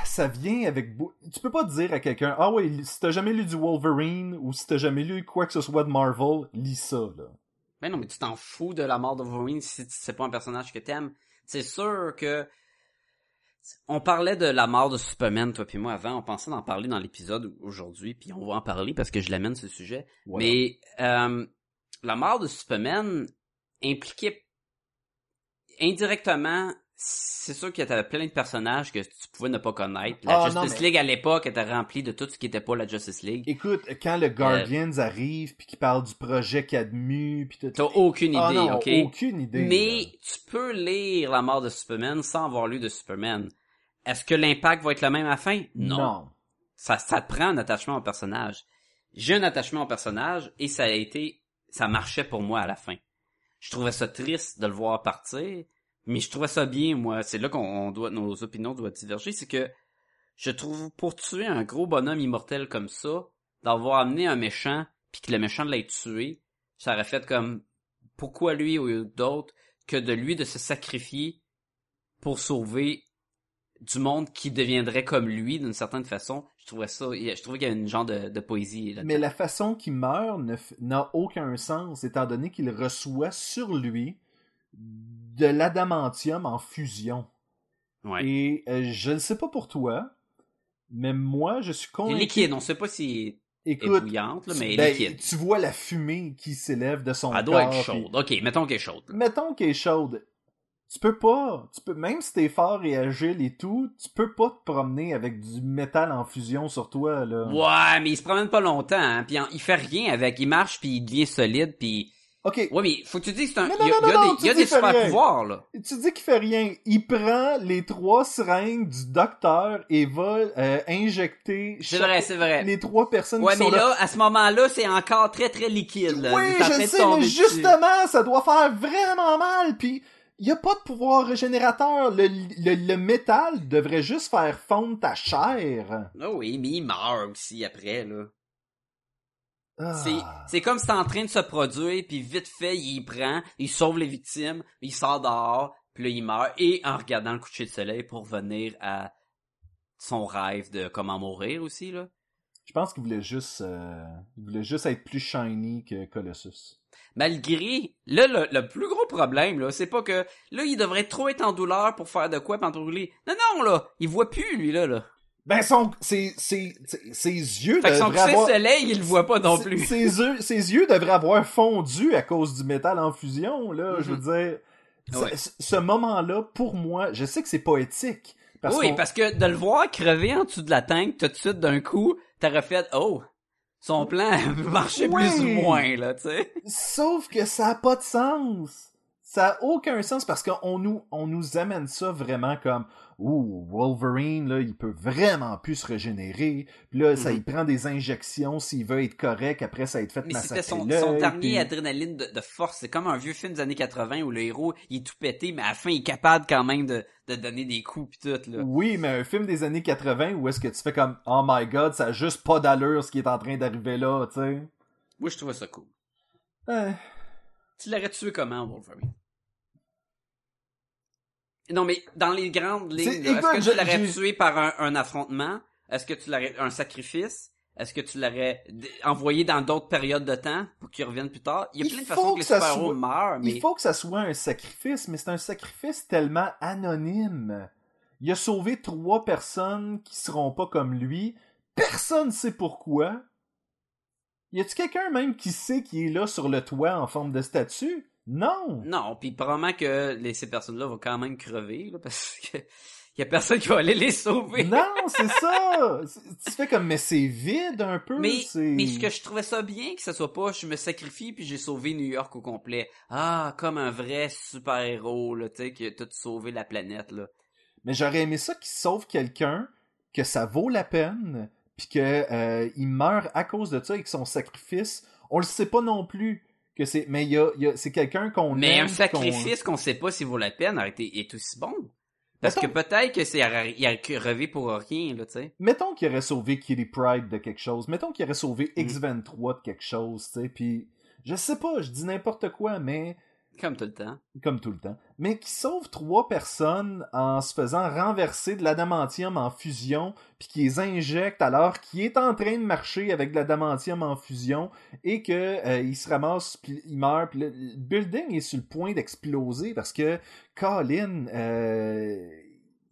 ça vient avec... Tu peux pas dire à quelqu'un, ah ouais, si t'as jamais lu du Wolverine ou si t'as jamais lu quoi que ce soit de Marvel, lis ça, là. Ben non, mais tu t'en fous de la mort de Wolverine si c'est pas un personnage que t'aimes. C'est sûr que on parlait de la mort de Superman, toi puis moi avant. On pensait d'en parler dans l'épisode aujourd'hui, puis on va en parler parce que je l'amène ce sujet. Voilà. Mais euh, la mort de Superman impliquait indirectement. C'est sûr qu'il y avait plein de personnages que tu pouvais ne pas connaître. La Ah, non, Justice mais- League à l'époque était remplie de tout ce qui était pas la Justice League. Écoute, quand le Guardians arrive, puis qu'il parle du projet Cadmu, puis tout... T'as aucune idée, Ah non, ok? aucune idée. Mais là. tu peux lire la mort de Superman sans avoir lu de Superman. Est-ce que l'impact va être le même à la fin? Non. Ça, ça te prend un attachement au personnage. J'ai un attachement au personnage et ça a été, ça marchait pour moi à la fin. Je trouvais ça triste de le voir partir, mais je trouvais ça bien, moi. C'est là qu'on on doit, nos opinions doivent diverger. C'est que je trouve pour tuer un gros bonhomme immortel comme ça, d'avoir amené un méchant puis que le méchant l'ait tué, ça aurait fait comme pourquoi lui ou d'autres que de lui de se sacrifier pour sauver du monde qui deviendrait comme lui d'une certaine façon. Je trouvais ça, je trouvais qu'il y avait une genre de, de poésie là Mais la façon qu'il meurt ne n'a aucun sens, étant donné qu'il reçoit sur lui de l'adamantium en fusion. Ouais. Et euh, je ne sais pas pour toi, mais moi, je suis Il est convaincu... liquide, on sait pas si est Écoute, bouillante, là, mais ben, liquide. tu vois la fumée qui s'élève de son Elle doit corps. être chaude. Ok, mettons qu'elle est chaude. Mettons qu'elle est chaude. Tu peux pas, tu peux, même si t'es fort et agile et tout, tu peux pas te promener avec du métal en fusion sur toi, là. Ouais, mais il se promène pas longtemps, hein, puis en- il fait rien avec, il marche puis il devient solide puis Ok, ouais mais faut que tu dises que c'est un Mais il y a, non, non, il y a non, des, non, il y a tu des super rien. pouvoirs là. tu dis qu'il fait rien. Il prend les trois seringues du docteur et va euh, injecter C'est vrai, c'est vrai. les trois personnes Ouais, qui mais sont là. là, à ce moment-là, c'est encore très très liquide. Là. Oui, je sais, mais dessus. justement, ça doit faire vraiment mal. Puis, il y a pas de pouvoir régénérateur. Le, le, le métal devrait juste faire fondre ta chair. Ah oui, mais il meurt aussi après, là. Ah. C'est, comme si c'est en train de se produire, puis vite fait, il prend, il sauve les victimes, il sort dehors, puis là, il meurt, et en regardant le coucher de soleil pour venir à son rêve de comment mourir aussi, là. Je pense qu'il voulait juste, euh, il voulait juste être plus shiny que Colossus. Malgré, là, le, le plus gros problème, là, c'est pas que, là, il devrait trop être en douleur pour faire de quoi, brûler. Non, non, là, il voit plus, lui, là, là. Ben, son, ses, ses, ses, yeux Fait que son avoir... soleil, il le voit pas non plus. Ses, yeux, ses yeux devraient avoir fondu à cause du métal en fusion, là. Je veux dire, ce- Ouais. ce, ce moment-là, pour moi, je sais que c'est. Parce oui, parce que de le voir crever en dessous de la tank tout de suite d'un coup, t'aurais fait oh, son plan marchait Oui. plus ou moins là, tu sais. Sauf que ça a pas de sens. Ça a aucun sens parce qu'on nous, on nous amène ça vraiment comme Ouh, Wolverine, là, il peut vraiment plus se régénérer. Puis là, ça Mhm. il prend des injections s'il veut être correct. Après, ça va être fait Mais c'était son, son dernier puis- adrénaline de, de force? C'est comme un vieux film des années 80 où le héros il est tout pété, mais à la fin il est capable quand même de, de donner des coups pis tout là. Oui, mais un film des années 80 où est-ce que tu fais comme Oh my god, ça a juste pas d'allure ce qui est en train d'arriver là, tu sais. Moi je trouvais ça cool. Euh, Tu l'aurais tué comment Wolverine? Non mais dans les grandes lignes, est-ce que je- tu l'aurais tué par un, un affrontement? Est-ce que tu l'aurais un sacrifice? Est-ce que tu l'aurais envoyé dans d'autres périodes de temps pour qu'il revienne plus tard? Il y a plein de façons que que les super-héros soit- meurent, mais Il faut que ça soit un sacrifice, mais c'est un sacrifice tellement anonyme. Il a sauvé trois personnes qui seront pas comme lui. Personne sait pourquoi. Y a-tu quelqu'un même qui sait qui est là sur le toit en forme de statue? Non! non, puis probablement que les, ces personnes-là vont quand même crever là, parce que y a personne qui va aller les sauver. Non, c'est ça! Tu fais comme, mais c'est vide un peu. Mais, c'est... mais ce que je trouvais ça bien que ça soit pas je me sacrifie puis j'ai sauvé New York au complet. Ah, comme un vrai super-héros là, tu sais qui a tout sauvé la planète là. Mais j'aurais aimé ça qu'il sauve quelqu'un, que ça vaut la peine, puis que euh, il meurt à cause de ça et que son sacrifice, on le sait pas non plus. Que c'est, mais il y a, y a- c'est quelqu'un qu'on Mais aime, un sacrifice qu'on sait pas s'il vaut la peine été est aussi bon. Parce Mettons- que peut-être que c'est il a crevé pour rien là, tu sais. Mettons qu'il aurait sauvé Kitty Pride de quelque chose. Mettons qu'il aurait sauvé Mm. X23 de quelque chose, tu sais. Puis je sais pas, je dis n'importe quoi, mais Comme tout le temps. comme tout le temps, mais qui sauve trois personnes en se faisant renverser de l'adamantium en fusion, puis qui les injecte alors qu'il est en train de marcher avec de l'adamantium en fusion, et que euh, il se ramasse, puis il meurt, puis le, building est sur le point d'exploser parce que Colin, euh,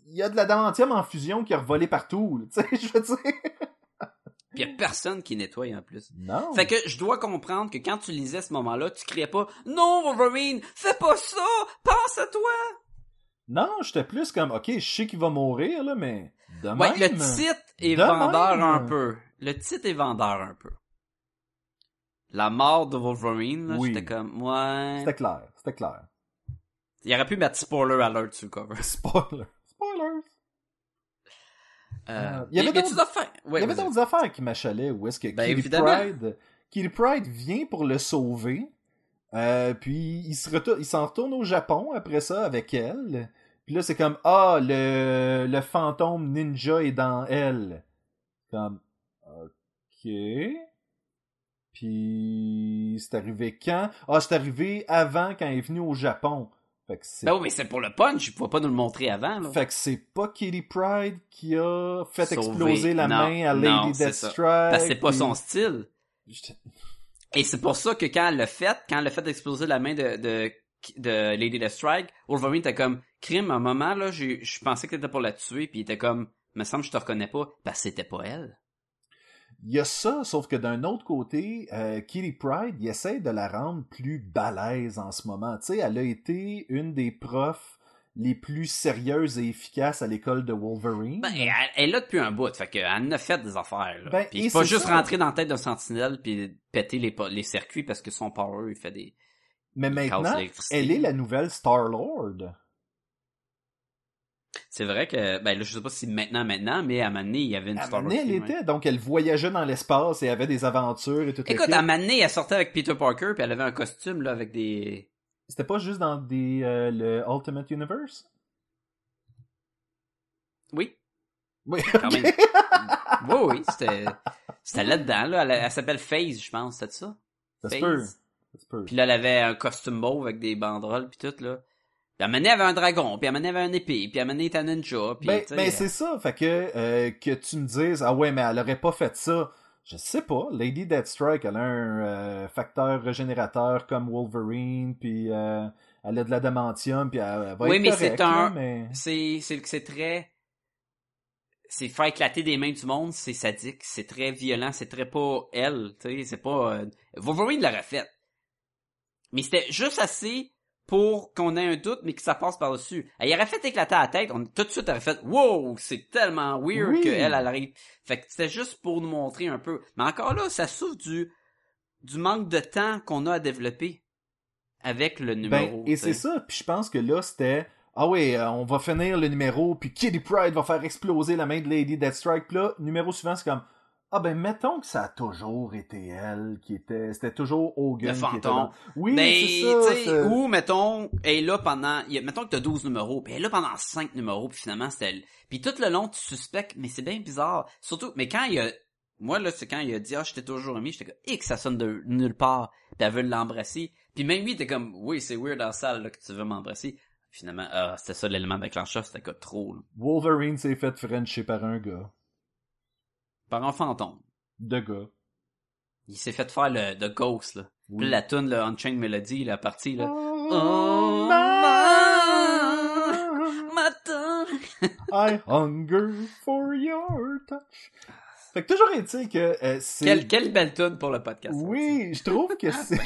il y a de l'adamantium en fusion qui a revolé partout, tu sais, je veux dire. Puis y a personne qui nettoie en plus. Non. Fait que je dois comprendre que quand tu lisais ce moment-là, tu criais pas Non, Wolverine, fais pas ça! Pense à toi! Non, j'étais plus comme, ok, je sais qu'il va mourir, là, mais de Ouais, même. le titre est De vendeur même. un peu. Le titre est vendeur un peu. La mort de Wolverine, là, Oui. j'étais comme, ouais. C'était clair, c'était clair. Il aurait pu mettre spoiler alert sur le cover. Spoiler. Spoilers. Euh, Euh, il y avait d'autres- affaires? Ouais, Il y avait d'autres affaires qui m'achalaient où est-ce que Ben, Kitty. Pride, Kitty Pride vient pour le sauver, euh, puis il se retourne, s'en retourne au Japon après ça avec elle. Puis là c'est comme ah le le fantôme ninja est dans elle. Comme ok. Puis c'est arrivé quand? Ah c'est arrivé avant quand elle est venue au Japon. Fait que c'est Ben oui, mais c'est pour le punch, il faut pas nous le montrer avant, là. fait que c'est pas Kitty Pride qui a fait exploser la Non, main à Lady. Deathstrike. Parce que c'est pas son style. Et c'est pour ça que quand elle l'a fait, quand elle a fait exploser la main de, de, de Lady Deathstrike, Wolverine était comme, crime, à un moment, là, j'ai- je pensais que t'étais pour la tuer, puis il était comme, me semble que je te reconnais pas, parce que c'était pas elle. Il y a ça, sauf que d'un autre côté, euh, Kitty Pride, il essaie de la rendre plus balèze en ce moment. Tu sais, elle a été une des profs les plus sérieuses et efficaces à l'école de Wolverine. Ben, elle, elle est là depuis un bout, fait qu'elle en a fait des affaires, là. Ben, puis pas juste ça. rentrer dans la tête d'un sentinelle puis péter les, les circuits parce que son power, il fait des... Mais maintenant, elle est la nouvelle Star-Lord. C'est vrai que, ben là, je sais pas si maintenant, maintenant, mais à donné, il y avait une À Star Wars elle était, donc elle voyageait dans l'espace et avait des aventures et tout Écoute, à donné, elle sortait avec Peter Parker puis elle avait un costume, là, avec des... C'était pas juste dans des, euh, le Ultimate Universe? Oui, Oui, quand même. oui, oui, c'était... C'était là-dedans, là. Elle, elle s'appelle FaZe, je pense, c'est ça? Ça se Phase. peut. Ça se peut. Puis là, elle avait un costume mauve avec des banderoles puis tout, là. Puis à un moment donné, elle avait un dragon, puis à un moment donné, elle avait un épée, puis à un moment donné, ninja, puis Ben, ben, euh, c'est ça, fait que, euh, que tu me dises, ah ouais, mais elle aurait pas fait ça. Je sais pas, Lady Deathstrike, elle a un euh, facteur régénérateur comme Wolverine, puis euh, elle a de l'adamantium, puis elle, elle va Oui, être mais c'est un- mais... c'est c'est c'est très c'est faire éclater des mains du monde, c'est sadique, c'est très violent, c'est très pas elle, tu sais, c'est pas euh, Wolverine l'aurait fait. Mais c'était juste assez pour qu'on ait un doute mais que ça passe par-dessus. Elle aurait fait éclater la tête, on tout de suite aurait fait wow, c'est tellement weird Oui. que elle arrive. Fait que c'était juste pour nous montrer un peu. Mais encore là, ça souffre du du manque de temps qu'on a à développer avec le numéro. Ben, et c'est ça, puis je pense que là, c'était... Ah ouais, euh, on va finir le numéro, puis Kitty Pride va faire exploser la main de Lady Deathstrike, puis là, numéro suivant, c'est comme... Ah ben, mettons que ça a toujours été elle qui était... C'était toujours Hogan Le qui était fantôme. dans... Oui, Ben, c'est ça. c'est- ou, mettons, elle est là pendant, mettons que t'as 12 numéros, puis elle est là pendant 5 numéros, puis finalement, c'était elle. Puis tout le long, tu suspectes, mais c'est bien bizarre. Surtout, mais quand il y a, moi, là, c'est quand il a dit, ah, je t'ai toujours aimé, j'étais comme, et que ça sonne de nulle part, puis elle veut l'embrasser. Puis même lui, était comme, oui, c'est weird dans la salle, là, que tu veux m'embrasser. Finalement, ah, c'était ça l'élément déclencheur, c'était quoi, trop, là. Wolverine s'est fait frencher par un gars. Par un fantôme. De gars. Il s'est fait faire le, de Ghost, là. Oui. Puis la tune, le Unchained Melody, la partie, là. Oh, Oh, my, Matin. I hunger for your touch. Fait que toujours est-il que euh, c'est... Quelle, quelle belle tune pour le podcast. Oui, je trouve que c'est...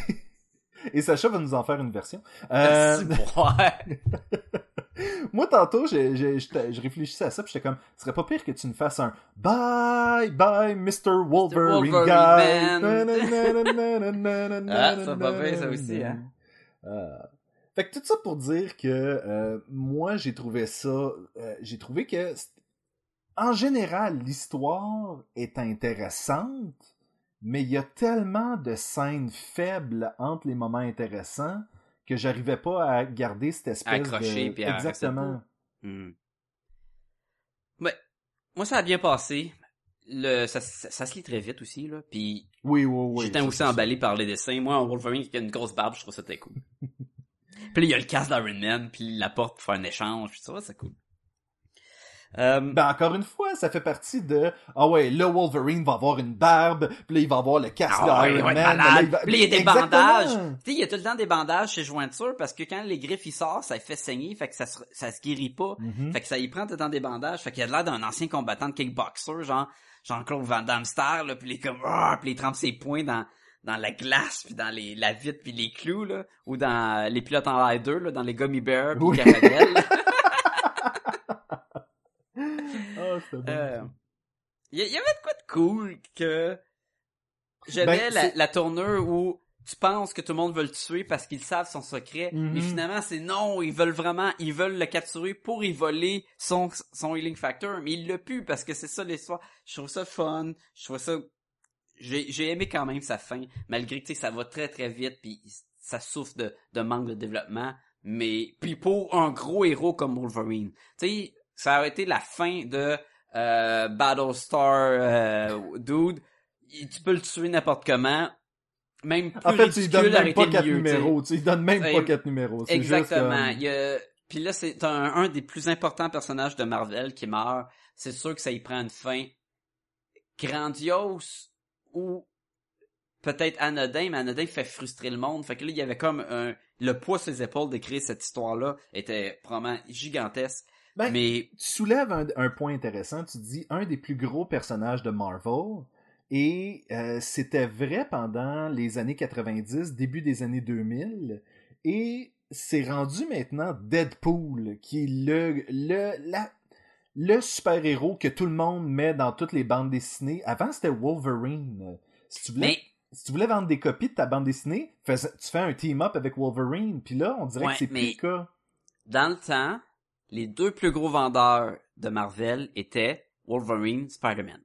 Et Sacha va nous en faire une version. Euh, Merci. moi, tantôt, je réfléchissais à ça, puis j'étais comme, ce serait pas pire que tu nous fasses un Bye, bye, Mr. Wolverine, guy. Ah, ça va bien, ça aussi, hein? Euh, fait que tout ça pour dire que euh, moi, j'ai trouvé ça, euh, j'ai trouvé que, en général, l'histoire est intéressante, mais il y a tellement de scènes faibles entre les moments intéressants que j'arrivais pas à garder cette espèce Accrocher de... puis à Exactement. Hmm. Ouais. Moi, ça a bien passé. Le, ça, ça, ça se lit très vite aussi, là. Puis Oui, oui, oui. j'étais aussi emballé par les dessins. Moi, en Wolverine qui a une grosse barbe, je trouve ça très cool. Puis là, il y a le casque d'Iron Man, puis il l'apporte pour faire un échange, puis ça, c'est cool. Euh, Ben encore une fois, ça fait partie de ah ouais, là Wolverine va avoir une barbe, puis là il va avoir le casque Ah ouais, d'Iron Man. mais là, il va- Puis là, il y a des Exactement. bandages. Tu sais, il y a tout le temps des bandages chez Jointure parce que quand les griffes, il sort, ça fait saigner, fait que ça se, ça se guérit pas. Mhm. Fait que ça y prend tout le temps des bandages. Fait qu'il a l'air d'un ancien combattant de kickboxer, genre Jean-Claude Van Damme Star, là, puis il est comme, ah, puis il trempe ses poings dans dans la glace, puis dans les, la vitre, puis les clous, là, ou dans les pilotes en l'air 2, là, dans les gummy bears, puis Oui. les caramels. Ah, c'était bon. Euh, Il y, il y avait de quoi de cool que j'avais Ben, la, tournure où tu penses que tout le monde veut le tuer parce qu'ils savent son secret, Mhm. mais finalement c'est non, ils veulent vraiment, ils veulent le capturer pour y voler son son healing factor, mais il l'a pu parce que c'est ça l'histoire. Je trouve ça fun, je trouve ça j'ai j'ai aimé quand même sa fin, malgré que tu sais, ça va très très vite puis ça souffre de, de manque de développement, mais puis pour un gros héros comme Wolverine, tu sais, ça a été la fin de euh, Battlestar euh, Dude, il- tu peux le tuer n'importe comment, même plus En fait, ridicule donnes même arrêter pas quatre numéros. Tu lui donnes même pas quatre numéros. Juste, Exactement. Il y a... Puis là, c'est un, un des plus importants personnages de Marvel qui meurt. C'est sûr que ça y prend une fin grandiose ou peut-être anodin, mais anodin fait frustrer le monde. Fait que là, il y avait comme un... Le poids sur les épaules d'écrire cette histoire-là était vraiment gigantesque. Ben, mais tu soulèves un, un point intéressant. Tu dis un des plus gros personnages de Marvel. Et euh, c'était vrai pendant les années 90, début des années 2000. Et c'est rendu maintenant Deadpool, qui est le, le, la- le super-héros que tout le monde met dans toutes les bandes dessinées. Avant, c'était Wolverine. Si tu voulais, mais si tu voulais vendre des copies de ta bande dessinée, fais- tu fais un team-up avec Wolverine. Puis là, on dirait Ouais, que c'est plus le cas. dans le temps, les deux plus gros vendeurs de Marvel étaient Wolverine, Spider-Man.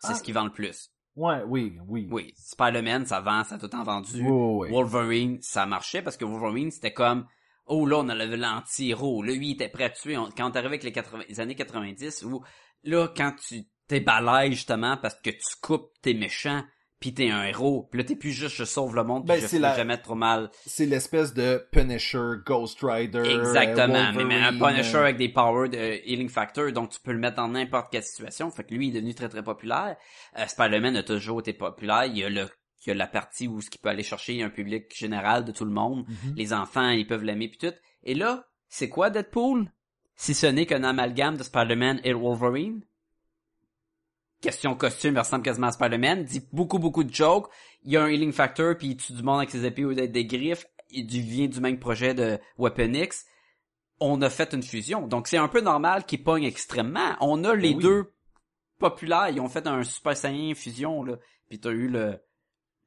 C'est Ah. ce qui vend le plus. Ouais, oui, oui. Oui, Spider-Man, ça vend, ça a tout temps vendu. Oui, oui, oui. Wolverine, ça marchait parce que Wolverine, c'était comme, oh là, on a le l'anti-héros. Là, lui, il était prêt à tuer. On- quand arrivé avec les, 80 les années 90, où, là, quand tu t'es balèze, justement, parce que tu coupes, t'es méchant, pis t'es un héros, pis là, t'es plus juste, je sauve le monde, pis Ben, je la- jamais trop mal. c'est l'espèce de Punisher, Ghost Rider. Exactement, mais, mais un Punisher euh, avec des powers de healing factor, donc tu peux le mettre dans n'importe quelle situation. Fait que lui, il est devenu très très populaire. Euh, Spider-Man a toujours été populaire. Il y a le il y a la partie où ce qu'il peut aller chercher un public général de tout le monde. Mhm. Les enfants, ils peuvent l'aimer puis tout. Et là, c'est quoi Deadpool? Si ce n'est qu'un amalgame de Spider-Man et Wolverine? Question costume, il ressemble quasiment à Spider-Man. Dit beaucoup beaucoup de jokes. Il y a un healing factor puis il tue du monde avec ses épées ou des, des griffes. Il du- vient du même projet de Weapon X. On a fait une fusion. Donc c'est un peu normal qu'il pogne extrêmement. On a les oui. deux populaires. Ils ont fait un Super Saiyan fusion, là. Puis t'as eu le,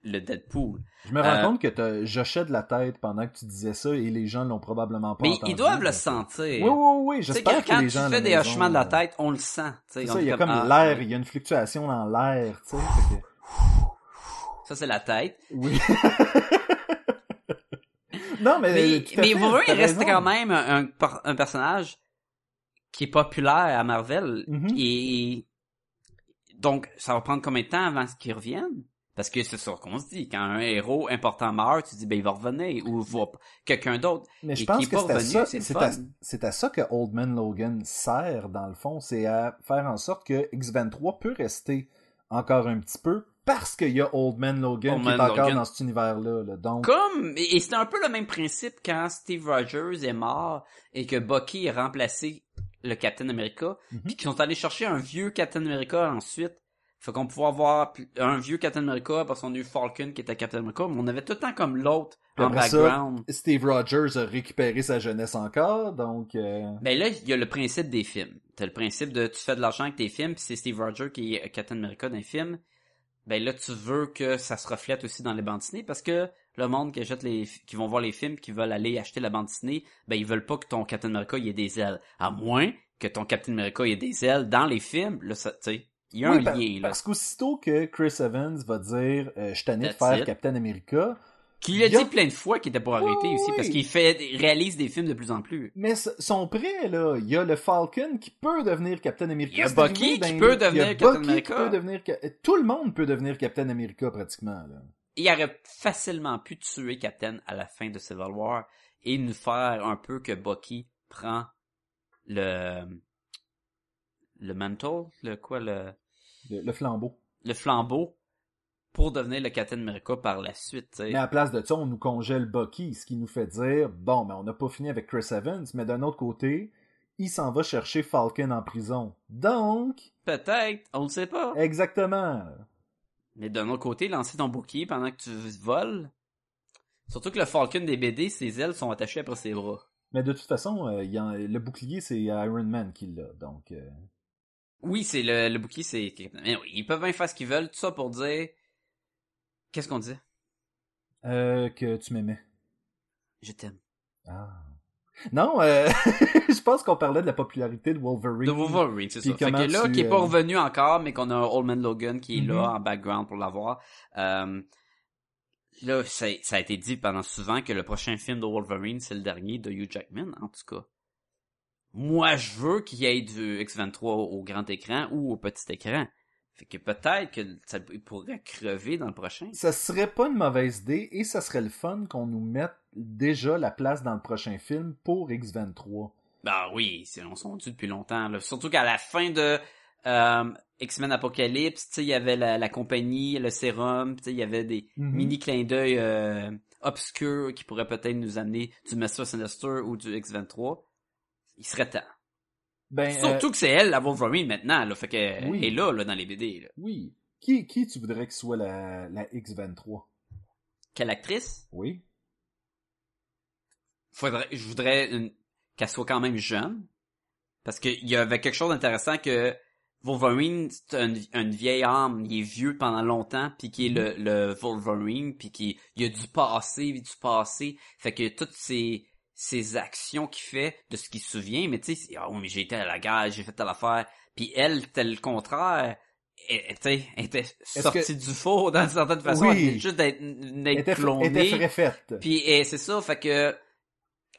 le Deadpool. Je me rends Euh, compte que j'hochais de la tête pendant que tu disais ça et les gens l'ont probablement pas Mais entendu. ils doivent le donc, sentir. Oui, oui, oui. Tu J'espère quand que les tu gens. à fais la des maison, hochements de la euh, tête, on le sent. tu sais. C'est ça, il y a comme, comme ah, l'air, il y a une fluctuation dans l'air, tu que- Ça, c'est la tête. Oui. non, mais. Mais, Euh, fait, t'as reste quand même un, un personnage qui est populaire à Marvel. Mhm. Et donc, ça va prendre combien de temps avant qu'il revienne? Parce que c'est ça qu'on se dit. Quand un héros important meurt, tu dis, ben, il va revenir. Ou va quelqu'un d'autre. Mais je et pense que c'est à, c'est c'est à, c'est à ça que Old Man Logan sert, dans le fond. C'est à faire en sorte que X-23 peut rester encore un petit peu parce qu'il y a Old Man Logan Old qui est encore Logan. dans cet univers-là. là. Donc, Comme, et c'était un peu le même principe quand Steve Rogers est mort et que Bucky a remplacé le Captain America, Mhm. puis qu'ils sont allés chercher un vieux Captain America ensuite. Fait qu'on pouvait avoir un vieux Captain America parce qu'on a eu Falcon qui était Captain America, mais on avait tout le temps comme l'autre en ça, background. Steve Rogers a récupéré sa jeunesse encore, donc... euh, Ben là, il y a le principe des films. T'as le principe de tu fais de l'argent avec tes films, puis c'est Steve Rogers qui est Captain America d'un film. Ben là, tu veux que ça se reflète aussi dans les bandes dessinées parce que le monde qui achète les, qui vont voir les films, qui veulent aller acheter la bande dessinée, ben ils veulent pas que ton Captain America y ait des ailes. À moins que ton Captain America y ait des ailes dans les films, là, ça, tu sais, il y a oui, un par- lien, là. Parce qu'aussitôt que Chris Evans va dire euh, « Je tanné de faire it. Captain America Qui lui a dit plein de fois qu'il était pour arrêter Oui, aussi, oui. parce qu'il fait, réalise des films de plus en plus. », mais s- sont prêts, là. Il y a le Falcon qui peut devenir Captain America. Il y a Bucky arrivé qui peut devenir Captain America. peut devenir Ca- Tout le monde peut devenir Captain America, pratiquement, là. il aurait facilement pu tuer Captain à la fin de Civil War et nous faire un peu que Bucky prend le le mantle, le quoi le Le, le flambeau. le flambeau pour devenir le Captain America par la suite. Mais à la place de ça, on nous congèle Bucky, ce qui nous fait dire, bon, mais on n'a pas fini avec Chris Evans, mais d'un autre côté, il s'en va chercher Falcon en prison. Donc, Peut-être, on le sait pas. exactement. Mais d'un autre côté, lancer ton bouclier pendant que tu voles. Surtout que le Falcon des BD, ses ailes sont attachées après ses bras. Mais de toute façon, euh, y le bouclier, c'est Iron Man qui l'a, donc... euh, Oui, c'est le, le bouclier, c'est. Mais oui, ils peuvent bien faire ce qu'ils veulent, tout ça pour dire. Qu'est-ce qu'on disait? euh, que tu m'aimais. Je t'aime. Ah. Non, euh, je pense qu'on parlait de la popularité de Wolverine. De Wolverine, c'est ça. Fait que là, tu, qui est pas euh, revenu encore, mais qu'on a un Old Man Logan qui est là en background pour l'avoir. Euh, là, ça, ça a été dit pendant souvent que le prochain film de Wolverine, c'est le dernier de Hugh Jackman, en tout cas. Moi, je veux qu'il y ait du X-23 au grand écran ou au petit écran. Fait que peut-être que ça pourrait crever dans le prochain. Ça serait pas une mauvaise idée et ça serait le fun qu'on nous mette déjà la place dans le prochain film pour X23. Ben oui, c'est, on s'en dit depuis longtemps. Là. Surtout qu'à la fin de euh, X-Men Apocalypse, tu sais, il y avait la, la compagnie, le sérum, tu sais, il y avait des Mhm. mini clins d'œil euh, obscurs qui pourraient peut-être nous amener du Mr. Sinister ou du X-23. Il serait temps. Ben, Surtout euh, que c'est elle, la Wolverine, maintenant, là. Fait que, Oui. elle est là, là, dans les BD, là. oui. Qui, qui tu voudrais que soit la, la X23? Quelle actrice? Oui. Faudrait, je voudrais une- qu'elle soit quand même jeune. Parce qu'il y avait quelque chose d'intéressant que Wolverine, c'est une, une vieille âme, il est vieux pendant longtemps, puis qui est le, le Wolverine, puis qui il a du passé, du passé. Fait que toutes ces, ces actions qu'il fait, de ce qu'il se souvient, mais tu sais, ah oui, mais j'ai été à la guerre, j'ai fait telle affaire. Puis elle, c'était le contraire. Elle, était sortie que- du four d'une certaine façon. Oui. Elle juste d'être, clonée. elle était. Puis c'est ça, fait que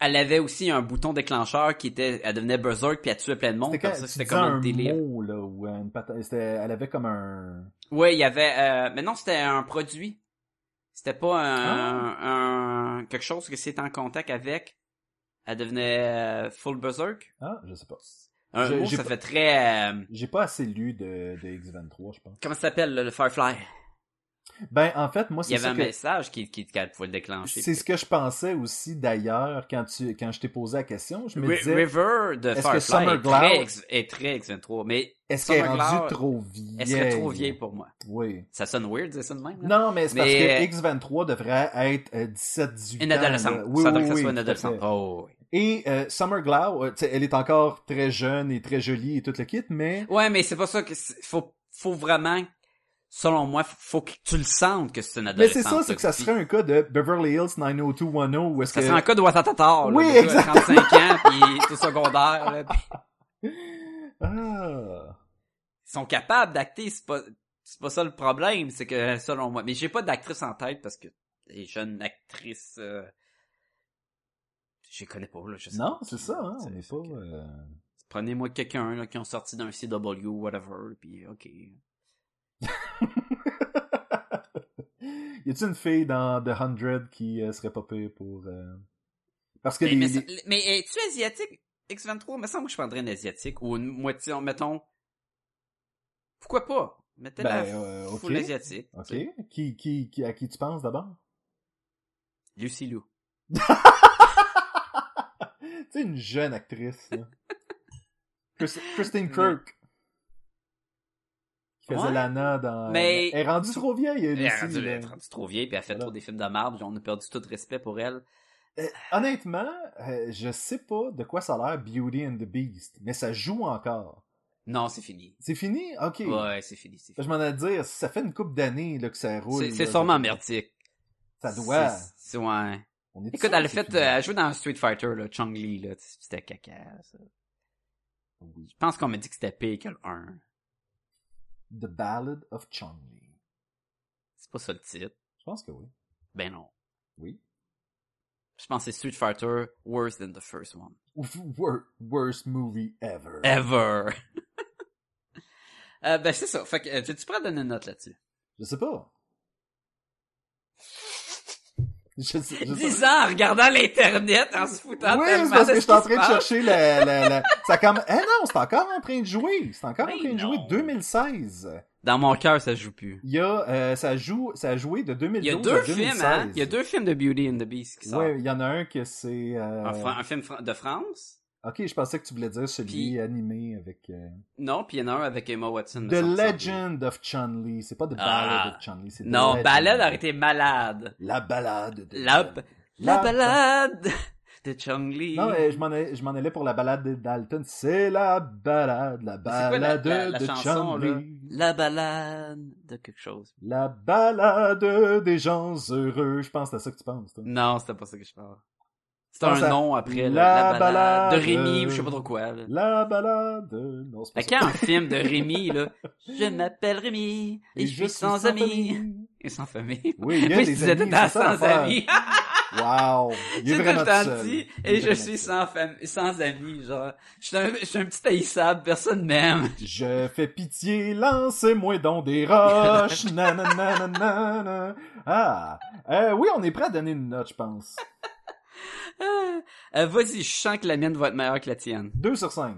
elle avait aussi un bouton déclencheur qui était, elle devenait berserk puis elle tuait plein de monde. C'était Comme un un délire. mot, là, ou une elle avait comme un... Ouais, il y avait, euh, mais non, c'était un produit. C'était pas Ah. un, un quelque chose que c'est en contact avec. Elle devenait euh, full berserk. Ah, je sais pas. Un J'ai- mot, ça pas- fait très. euh, J'ai pas assez lu de, de X23, je pense. comment ça s'appelle le, le Firefly? Ben, en fait, moi, Il y c'est avait un que... message qui, qui, qu'elle pouvait le déclencher. C'est ce que je pensais aussi d'ailleurs quand tu quand je t'ai posé la question. Je me Ri- disais, River de est-ce que Summer est, très, est très X23, mais est-ce qu'elle est rendue trop vieille? elle serait trop vieille? pour moi? Oui. Ça sonne weird, c'est ça de même? là? Non, mais c'est parce que X23 devrait être euh, 17-18 ans. Une adolescente. là. Oui, ça oui, devrait que ça oui, soit une adolescente. Oh, oui. Et euh, Summer Glau, euh, elle est encore très jeune et très jolie et tout le kit, mais Ouais, mais c'est pas ça que c'est- faut faut vraiment selon moi faut que tu le sentes que c'est une mais adolescente. c'est ça, c'est que ça serait un cas de Beverly Hills 90210 où est-ce ça que serait un cas de Watatata, Oui, là, le gars, exact. 35 ans puis tout secondaire là, puis ah, ils sont capables d'acter, c'est pas c'est pas ça le problème, c'est que selon moi, mais j'ai pas d'actrice en tête parce que les jeunes actrices euh, je les connais pas là, je sais non, c'est ça, hein, on pas. euh, Prenez-moi quelqu'un là, qui ont sorti d'un CW, whatever, puis ok. y a-t-il une fille dans The Hundred qui euh, serait pas pire pour euh, parce que Mais, les, mais, les- ça- mais es-tu asiatique, X23? Me semble que je prendrais une asiatique, ou une moitié, mettons... Pourquoi pas? Mettez-la Ben, euh, full ok. asiatique. Ok. tu sais. Qui, qui, qui, à qui tu penses d'abord? Lucy tu sais, une jeune actrice, là. Christine Kirk. Qui faisait Ouais. Lana dans... Mais- Elle est rendue trop vieille, elle Elle est rendue- là. elle est rendue trop vieille, puis elle fait Voilà. trop des films de marbre, on a perdu tout respect pour elle. Euh, honnêtement, euh, je sais pas de quoi ça a l'air Beauty and the Beast, mais ça joue encore. Non, c'est fini. C'est fini? Ok. Ouais, c'est fini, Je m'en ai dire, ça fait une couple d'années que ça roule. C'est sûrement merdique. Ça doit. C'est- ouais. On est Écoute, elle a fait, euh, elle jouait dans Street Fighter, là, Chung Li, là, c'était caca, ça. Oui. Je pense qu'on m'a dit que c'était pire que le 1. The Ballad of Chun-Li. C'est pas ça le titre. Je pense que oui. Ben non. Oui. Je pense que c'est Street Fighter worse than the first one. Wor- worst movie ever. Ever. euh, ben c'est ça. Fait que, euh, tu prêt à donner une note là-dessus? Je sais pas. Je sais- je sais- 10 ans en regardant l'internet, en se foutant Oui, tellement c'est parce de que je suis en train de chercher la, la, la... Ça comme... Eh non, c'est encore en train de jouer. C'est encore en Mais train de jouer non. 2016. Dans mon cœur, ça joue plus. Il y a, euh, ça joue, ça a joué de 2012 Il y a à deux 2016. films, hein? Il y a deux films de Beauty and the Beast qui sortent. Ouais, il y en a un que c'est, euh... Un, film de France? Ok, je pensais que tu voulais dire celui Puis- animé avec, euh, Non, puis il y en a un avec Emma Watson. The Legend of Chun-Li. C'est pas The Ah. Ballad of Chun-Li, c'est Non, Legend. Ballade aurait été malade. La balade de La, la La- balade de Chung Li. Non, mais je m'en allais, je m'en allais pour la balade de Dalton. C'est la balade, la C'est quoi la- balade la- la de? Chun-Li. La balade de quelque chose. La balade des gens heureux. Je pense que c'est à ça que tu penses, toi. Non, c'était pas ça que je parle. C'est un nom après, La la, balade, de. Rémi, ou je sais pas trop quoi, là. La balade. Non, c'est pas ça. un film de Rémi, là. Je m'appelle Rémi, et, je suis sans amis. famille. Et sans famille. Oui, il y a des amis, sans amis. Wow. Il est vraiment et je suis sans famille, sans amis, genre. Je suis un, je suis un petit haïssable, personne m'aime. Je fais pitié, lancez-moi donc des roches. Nanana, nanana. Ah, euh, oui, on est prêt à donner une note, je pense. Euh, vas-y, je sens que la mienne va être meilleure que la tienne. 2 sur 5.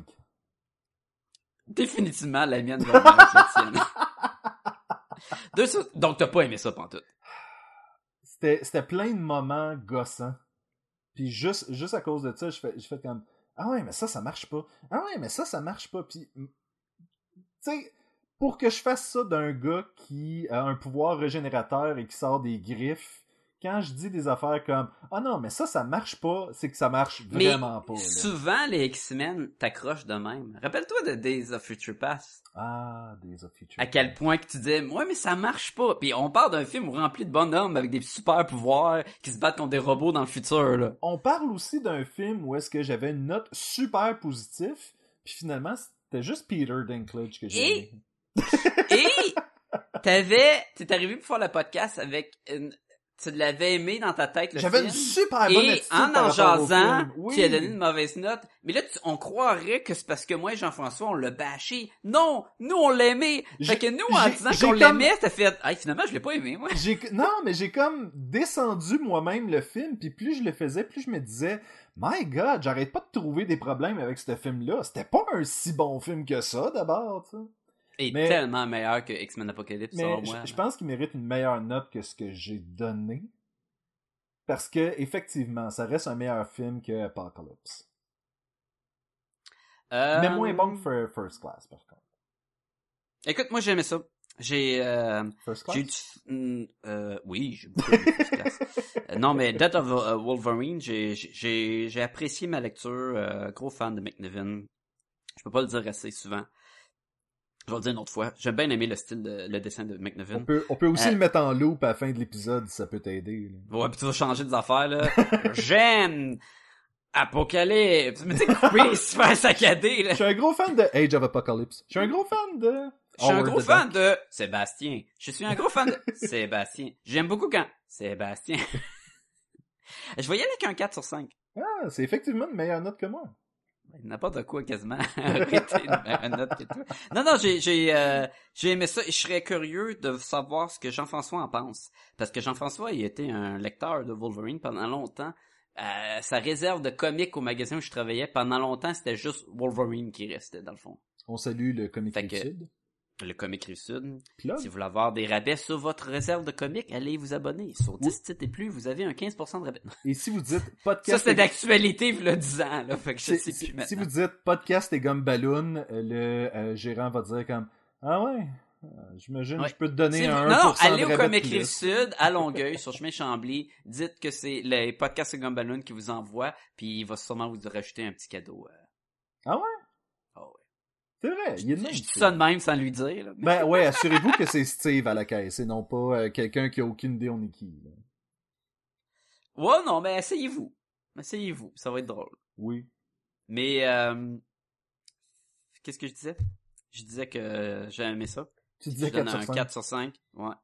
Définitivement, la mienne va être meilleure que la tienne. Deux sur- Donc, t'as pas aimé ça, pantoute. C'était, c'était plein de moments gossants. Puis juste, juste à cause de ça, je fais, je fais comme, ah ouais, mais ça, ça marche pas. Ah ouais, mais ça, ça marche pas. Puis, tu sais, pour que je fasse ça d'un gars qui a un pouvoir régénérateur et qui sort des griffes, quand je dis des affaires comme, ah non, mais ça, ça marche pas, c'est que ça marche Mais vraiment pas. là. souvent, les X-Men t'accrochent de même. Rappelle-toi de Days of Future Past. Ah, Days of Future. À quel point que tu disais, ouais, mais ça marche pas. Puis on parle d'un film rempli de bonhommes avec des super pouvoirs qui se battent contre des robots dans le futur, là. On parle aussi d'un film où est-ce que j'avais une note super positive, puis finalement, c'était juste Peter Dinklage que j'ai Et- aimé. Et t'avais, t'es arrivé pour faire le podcast avec une, tu l'avais aimé dans ta tête le J'avais film? une super bonne Et en en jasant. Oui. tu as donné une mauvaise note. Mais là, tu- on croirait que c'est parce que moi et Jean-François, on l'a bâché. Non! Nous, on l'aimait! Fait que nous, en disant qu'on comme- l'aimait, t'as fait, ah, finalement, je l'ai pas aimé, moi. J'ai non, mais j'ai comme descendu moi-même le film, puis plus je le faisais, plus je me disais My God, j'arrête pas de trouver des problèmes avec ce film-là. C'était pas un si bon film que ça d'abord, tu sais. Mais- tellement meilleur que X-Men Apocalypse, Mais moi. je pense qu'il mérite une meilleure note que ce que j'ai donné. Parce que, effectivement, ça reste un meilleur film que Apocalypse. Euh, Mais moins bon que Fir- First Class, par contre. Écoute, moi, j'ai aimé ça. J'ai, euh, First Class? j'ai eu du, mm, euh, oui, j'ai beaucoup aimé First Class. Euh, non, mais Death of euh, Wolverine, j'ai, apprécié ma lecture, euh, gros fan de McNiven. Je peux pas le dire assez souvent. Je vais le dire une autre fois. J'ai bien aimé le style, de, le dessin de On McNiven. peut, on peut aussi Euh, le mettre en loop à la fin de l'épisode si ça peut t'aider. Ouais, pis tu vas changer des affaires, là. J'aime Apocalypse. Mais tu sais, coupé, super saccadé, là. Je suis un gros fan de Age of Apocalypse. Je suis un gros fan de... Je suis un gros fan de Sébastien. Je suis un gros fan de Sébastien. J'aime beaucoup quand Sébastien. Je vais y aller avec un 4 sur 5. Ah, c'est effectivement une meilleure note que moi. N'importe quoi, quasiment. Une note que toi. Non, non, j'ai, j'ai, euh, j'ai aimé ça et je serais curieux de savoir ce que Jean-François en pense. Parce que Jean-François, il était un lecteur de Wolverine pendant longtemps. Euh, sa réserve de comics au magasin où je travaillais, pendant longtemps, c'était juste Wolverine qui restait, dans le fond. On salue le Comic Sud. Le comic Rive Sud. Plug. Si vous voulez avoir des rabais sur votre réserve de comics, allez vous abonner. Sur 10 titres et plus, vous avez un 15% de rabais. Et si vous dites Ça, podcast... c'était et- d'actualité, il y a 10 ans, là. Fait que je si, sais si- plus maintenant. si vous dites podcast et gomme ballon, euh, le euh, gérant va dire comme Ah ouais, euh, j'imagine Ouais. que je peux te donner Si vous- un 1% non, allez au Comic. Rive Sud, à Longueuil, sur chemin Chambly. Dites que c'est les podcasts de Gumballoon qui vous envoient, puis il va sûrement vous rajouter un petit cadeau. euh. Ah ouais? C'est vrai, il est de même. Je dis ça de même sans lui dire. là. Ben ouais, assurez-vous que c'est Steve à la caisse et non pas euh, quelqu'un qui a aucune idée on est qui. là. Ouais, non, mais essayez-vous. Essayez-vous, ça va être drôle. Oui. Mais, euh, qu'est-ce que je disais? Je disais que j'ai aimé ça. Tu Je disais donne 4 sur un 5. 4 sur 5. Ouais,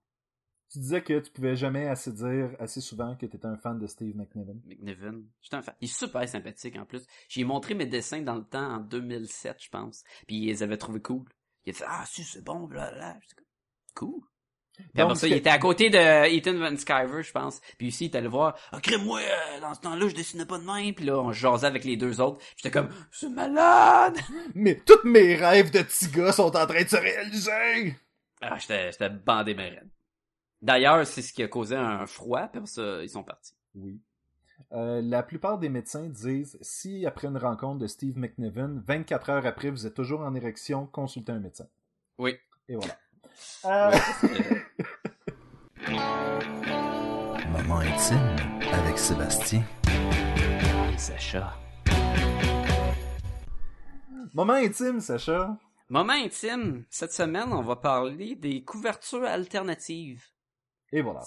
Tu disais que tu pouvais jamais assez dire assez souvent que t'étais un fan de Steve McNiven. McNiven. J'étais un fan. Il est super sympathique en plus. J'ai montré mes dessins dans le temps en 2007, je pense. Puis ils avaient trouvé cool. Il a fait Ah, si, c'est bon. J'étais comme, Cool. Puis après ça, il était à côté de Ethan Van Sciver, je pense. Puis ici, il était allé voir, ah, crée-moi, euh, dans ce temps-là, je dessinais pas de main. Puis là, on jasait avec les deux autres. J'étais comme, c'est malade! Mais tous mes rêves de petits gars sont en train de se réaliser! Ah, j'étais, j'étais bandé mes rêves. D'ailleurs, c'est ce qui a causé un froid, puis ça, ils sont partis. Oui. Euh, la plupart des médecins disent si après une rencontre de Steve McNiven, 24 heures après, vous êtes toujours en érection, consultez un médecin. Oui. Et voilà. Euh, Moment intime avec Sébastien. Sacha. Moment intime, Sacha. Moment intime. Cette semaine, on va parler des couvertures alternatives. Et voilà.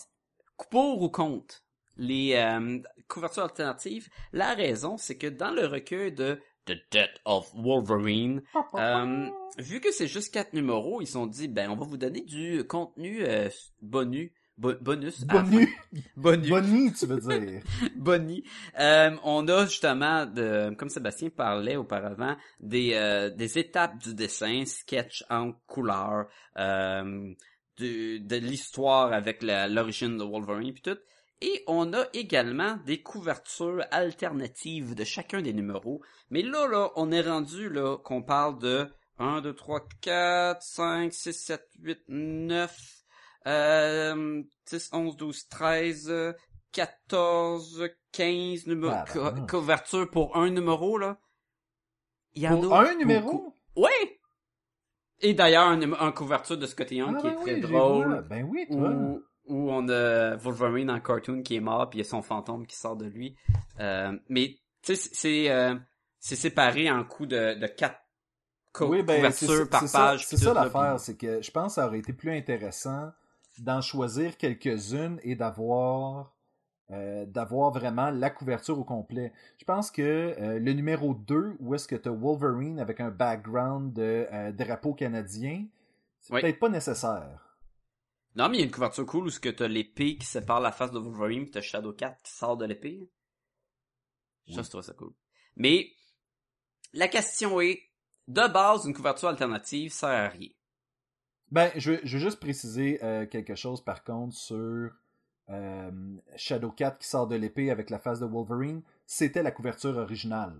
Pour ou contre les euh, couvertures alternatives, la raison, c'est que dans le recueil de The Death of Wolverine, euh, vu que c'est juste quatre numéros, ils se sont dit, ben, on va vous donner du contenu euh, bonu, bo- bonus. à la fin. Bonnu. Bonus. Bonnie, tu veux dire. Bonnie. Euh, on a justement, de, comme Sébastien parlait auparavant, des, euh, des étapes du dessin, sketch en couleur, euh, de, de l'histoire avec l'origine de Wolverine puis tout. Et on a également des couvertures alternatives de chacun des numéros. Mais là, là, on est rendu là qu'on parle de 1, 2, 3, 4, 5, 6, 7, 8, 9, euh, 10, 11, 12, 13, euh, 14, 15 numéros, Ah, bah, non. couverture pour un numéro, là. Il y en Pour a un beaucoup. numéro? Ouais! Et d'ailleurs, un, un couverture de Scotty Young Ah, qui ben est très oui, j'ai drôle. Ben oui, toi. Où, où on a Wolverine en cartoon qui est mort, puis il y a son fantôme qui sort de lui. Euh, mais, tu sais, c'est- euh, c'est séparé en coups de, de quatre oui, ben, couvertures par page. C'est ça l'affaire, c'est que je pense que ça aurait été plus intéressant d'en choisir quelques-unes et d'avoir euh, d'avoir vraiment la couverture au complet. Je pense que euh, le numéro 2, où est-ce que tu as Wolverine avec un background de euh, drapeau canadien, c'est Oui. peut-être pas nécessaire. Non, mais il y a une couverture cool où ce que t'as l'épée qui sépare la face de Wolverine, t'as Shadowcat qui sort de l'épée. Oui. je trouve ça cool. Mais, la question est, de base, une couverture alternative sert à rien. Ben, je, veux- je veux juste préciser euh, quelque chose par contre sur Shadowcat qui sort de l'épée avec la face de Wolverine. C'était la couverture originale.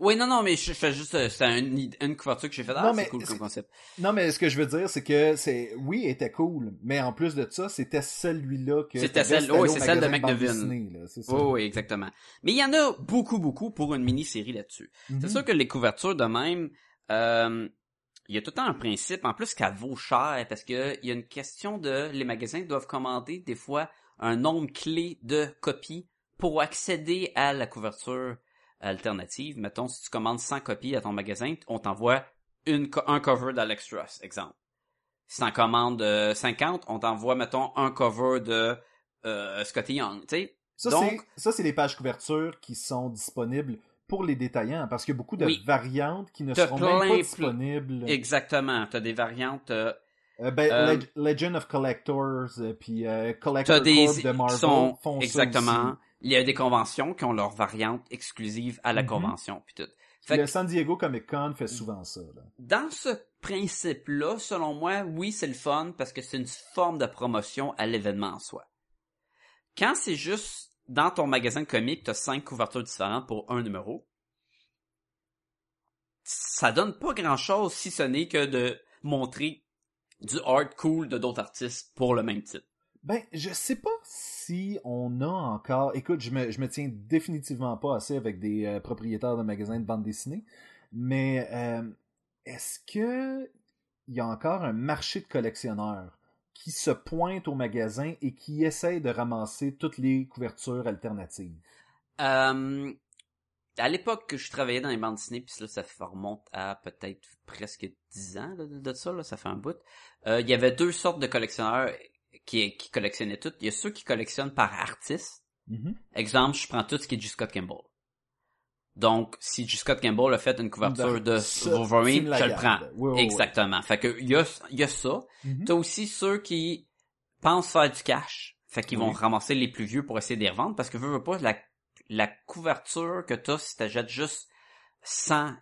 Oui, non, non, mais je fais juste, euh, c'est une, une couverture que j'ai faite. Ah, c'est cool comme concept. Non, mais ce que je veux dire, c'est que c'est oui, était cool, mais en plus de ça, c'était celui-là que C'était celle- oui, c'est celle de ça. Oui, exactement. Mais il y en a beaucoup, beaucoup pour une mini-série là-dessus. Mhm. C'est sûr que les couvertures de même, euh, il y a tout le temps un principe, en plus qu'elle vaut cher, parce que il y a une question de, les magasins doivent commander des fois un nombre clé de copies pour accéder à la couverture alternative. Mettons, si tu commandes 100 copies à ton magasin, on t'envoie une, un cover d'Alex Ross, exemple. Si t'en commandes euh, 50, on t'envoie, mettons, un cover de euh, Scotty Young, tu sais. Ça, Donc- c'est ça, c'est les pages couvertures qui sont disponibles pour les détaillants, parce qu'il y a beaucoup de Oui. variantes qui ne seront même pas disponibles. Exactement. T'as des variantes. euh, Euh, ben, Euh, Leg- Legend of Collectors, euh, puis Collector des Corp de Marvel sont font exactement. Il y a des conventions qui ont leur variante exclusive à la Mhm. convention puis tout. Fait Le que San Diego Comic Con fait souvent ça. Là. dans ce principe-là, selon moi, oui, c'est le fun parce que c'est une forme de promotion à l'événement en soi. Quand c'est juste dans ton magasin de comics, t'as cinq couvertures différentes pour un numéro, ça donne pas grand-chose si ce n'est que de montrer du art cool de d'autres artistes pour le même titre. Ben, je sais pas si on a encore. Écoute, je me, je me tiens définitivement pas assez avec des euh, propriétaires de magasins de bande dessinée, mais euh, est-ce que il y a encore un marché de collectionneurs qui se pointent au magasin et qui essayent de ramasser toutes les couvertures alternatives? Euh, à l'époque que je travaillais dans les bandes dessinées, puis là, ça remonte à peut-être presque 10 ans là, de, ça, là, ça fait un bout. Euh, il y avait deux sortes de collectionneurs qui, qui collectionnaient tout. Il y a ceux qui collectionnent par artiste. Mhm. Exemple, je prends tout ce qui est du Scott Campbell. Donc, si J. Scott Campbell a fait une couverture de Ça, Wolverine, je le prends. Oui, oui, oui. Exactement. Fait que, il y a, y a ça. Mhm. T'as aussi ceux qui pensent faire du cash. Fait qu'ils vont ramasser les plus vieux pour essayer de les revendre parce que veux, veux pas, la, la couverture que t'as si t'achètes juste 100,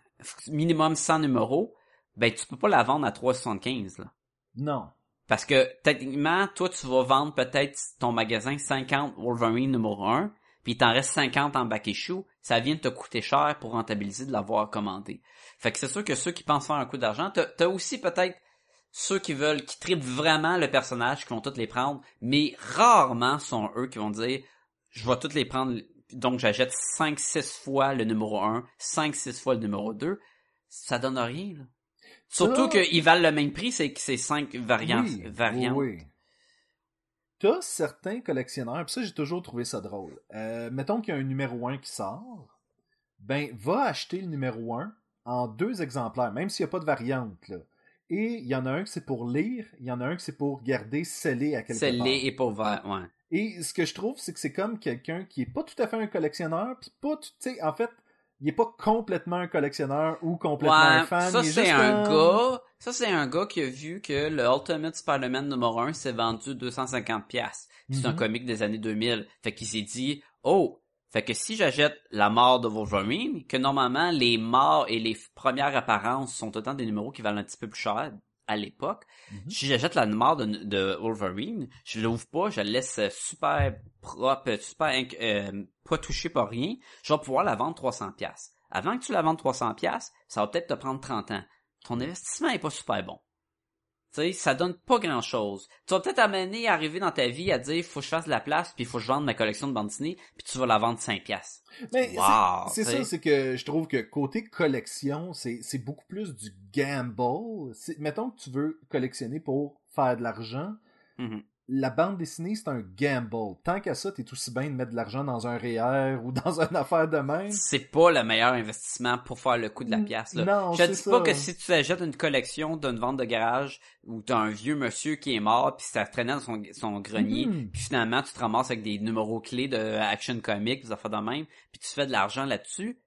minimum 100 numéros, ben tu peux pas la vendre à 3,75 là. Non. Parce que, techniquement, toi, tu vas vendre peut-être ton magasin 50 Wolverine numéro 1, puis il t'en reste 50 en back issue, ça vient de te coûter cher pour rentabiliser de l'avoir commandé. Fait que c'est sûr que ceux qui pensent faire un coup d'argent, t'as aussi peut-être ceux qui veulent, qui tripent vraiment le personnage, qui vont tous les prendre, mais rarement sont eux qui vont dire, je vais tous les prendre, donc j'achète 5-6 fois le numéro 1, 5-6 fois le numéro 2, ça donne rien, là. Surtout qu'ils valent le même prix, c'est que c'est 5 variantes. Oui, variantes. oui, oui. T'as certains collectionneurs, puis ça j'ai toujours trouvé ça drôle. Euh, mettons qu'il y a un numéro 1 qui sort, ben va acheter le numéro 1 en deux exemplaires, même s'il n'y a pas de variante. Là. Et il y en a un que c'est pour lire, il y en a un que c'est pour garder scellé à quelque C'est part. laid et pas ouvert, ouais. Et ce que je trouve, c'est que c'est comme quelqu'un qui est pas tout à fait un collectionneur, puis pas, tu sais, en fait, il est pas complètement un collectionneur ou complètement un fan. ça c'est juste un gars, ça c'est un gars qui a vu que le Ultimate Spider-Man numéro 1 s'est vendu 250 pièces. C'est un Mhm. comique des années 2000. Fait qu'il s'est dit, oh, fait que si j'achète la mort de Wolverine, que normalement les morts et les premières apparences sont autant des numéros qui valent un petit peu plus cher à l'époque. Mhm. Si j'achète la mort de, de Wolverine, je l'ouvre pas, je la laisse super propre, super euh, pas touchée par rien, je vais pouvoir la vendre 300 pièces. Avant que tu la vendes 300 pièces, ça va peut-être te prendre 30 ans. Ton investissement est pas super bon. Tu sais, ça donne pas grand chose. Tu vas peut-être amener à arriver dans ta vie à dire, faut que je fasse de la place, puis faut que je vende ma collection de bande dessinée, puis tu vas la vendre 5 pièces. Mais c'est- Wow, c'est ça, c'est que je trouve que côté collection, c'est c'est beaucoup plus du gamble. Mettons que tu veux collectionner pour faire de l'argent. Mhm. La bande dessinée, c'est un gamble. Tant qu'à ça, t'es aussi bien de mettre de l'argent dans un REER ou dans une affaire de même. C'est pas le meilleur investissement pour faire le coût de la pièce. Là. Non, Je dis ça. pas que si tu achètes une collection d'une vente de garage où t'as un vieux monsieur qui est mort puis ça traînait dans son, son grenier Mhm. puis finalement tu te ramasses avec des numéros clés de Action Comics, des affaires de même puis tu fais de l'argent là-dessus.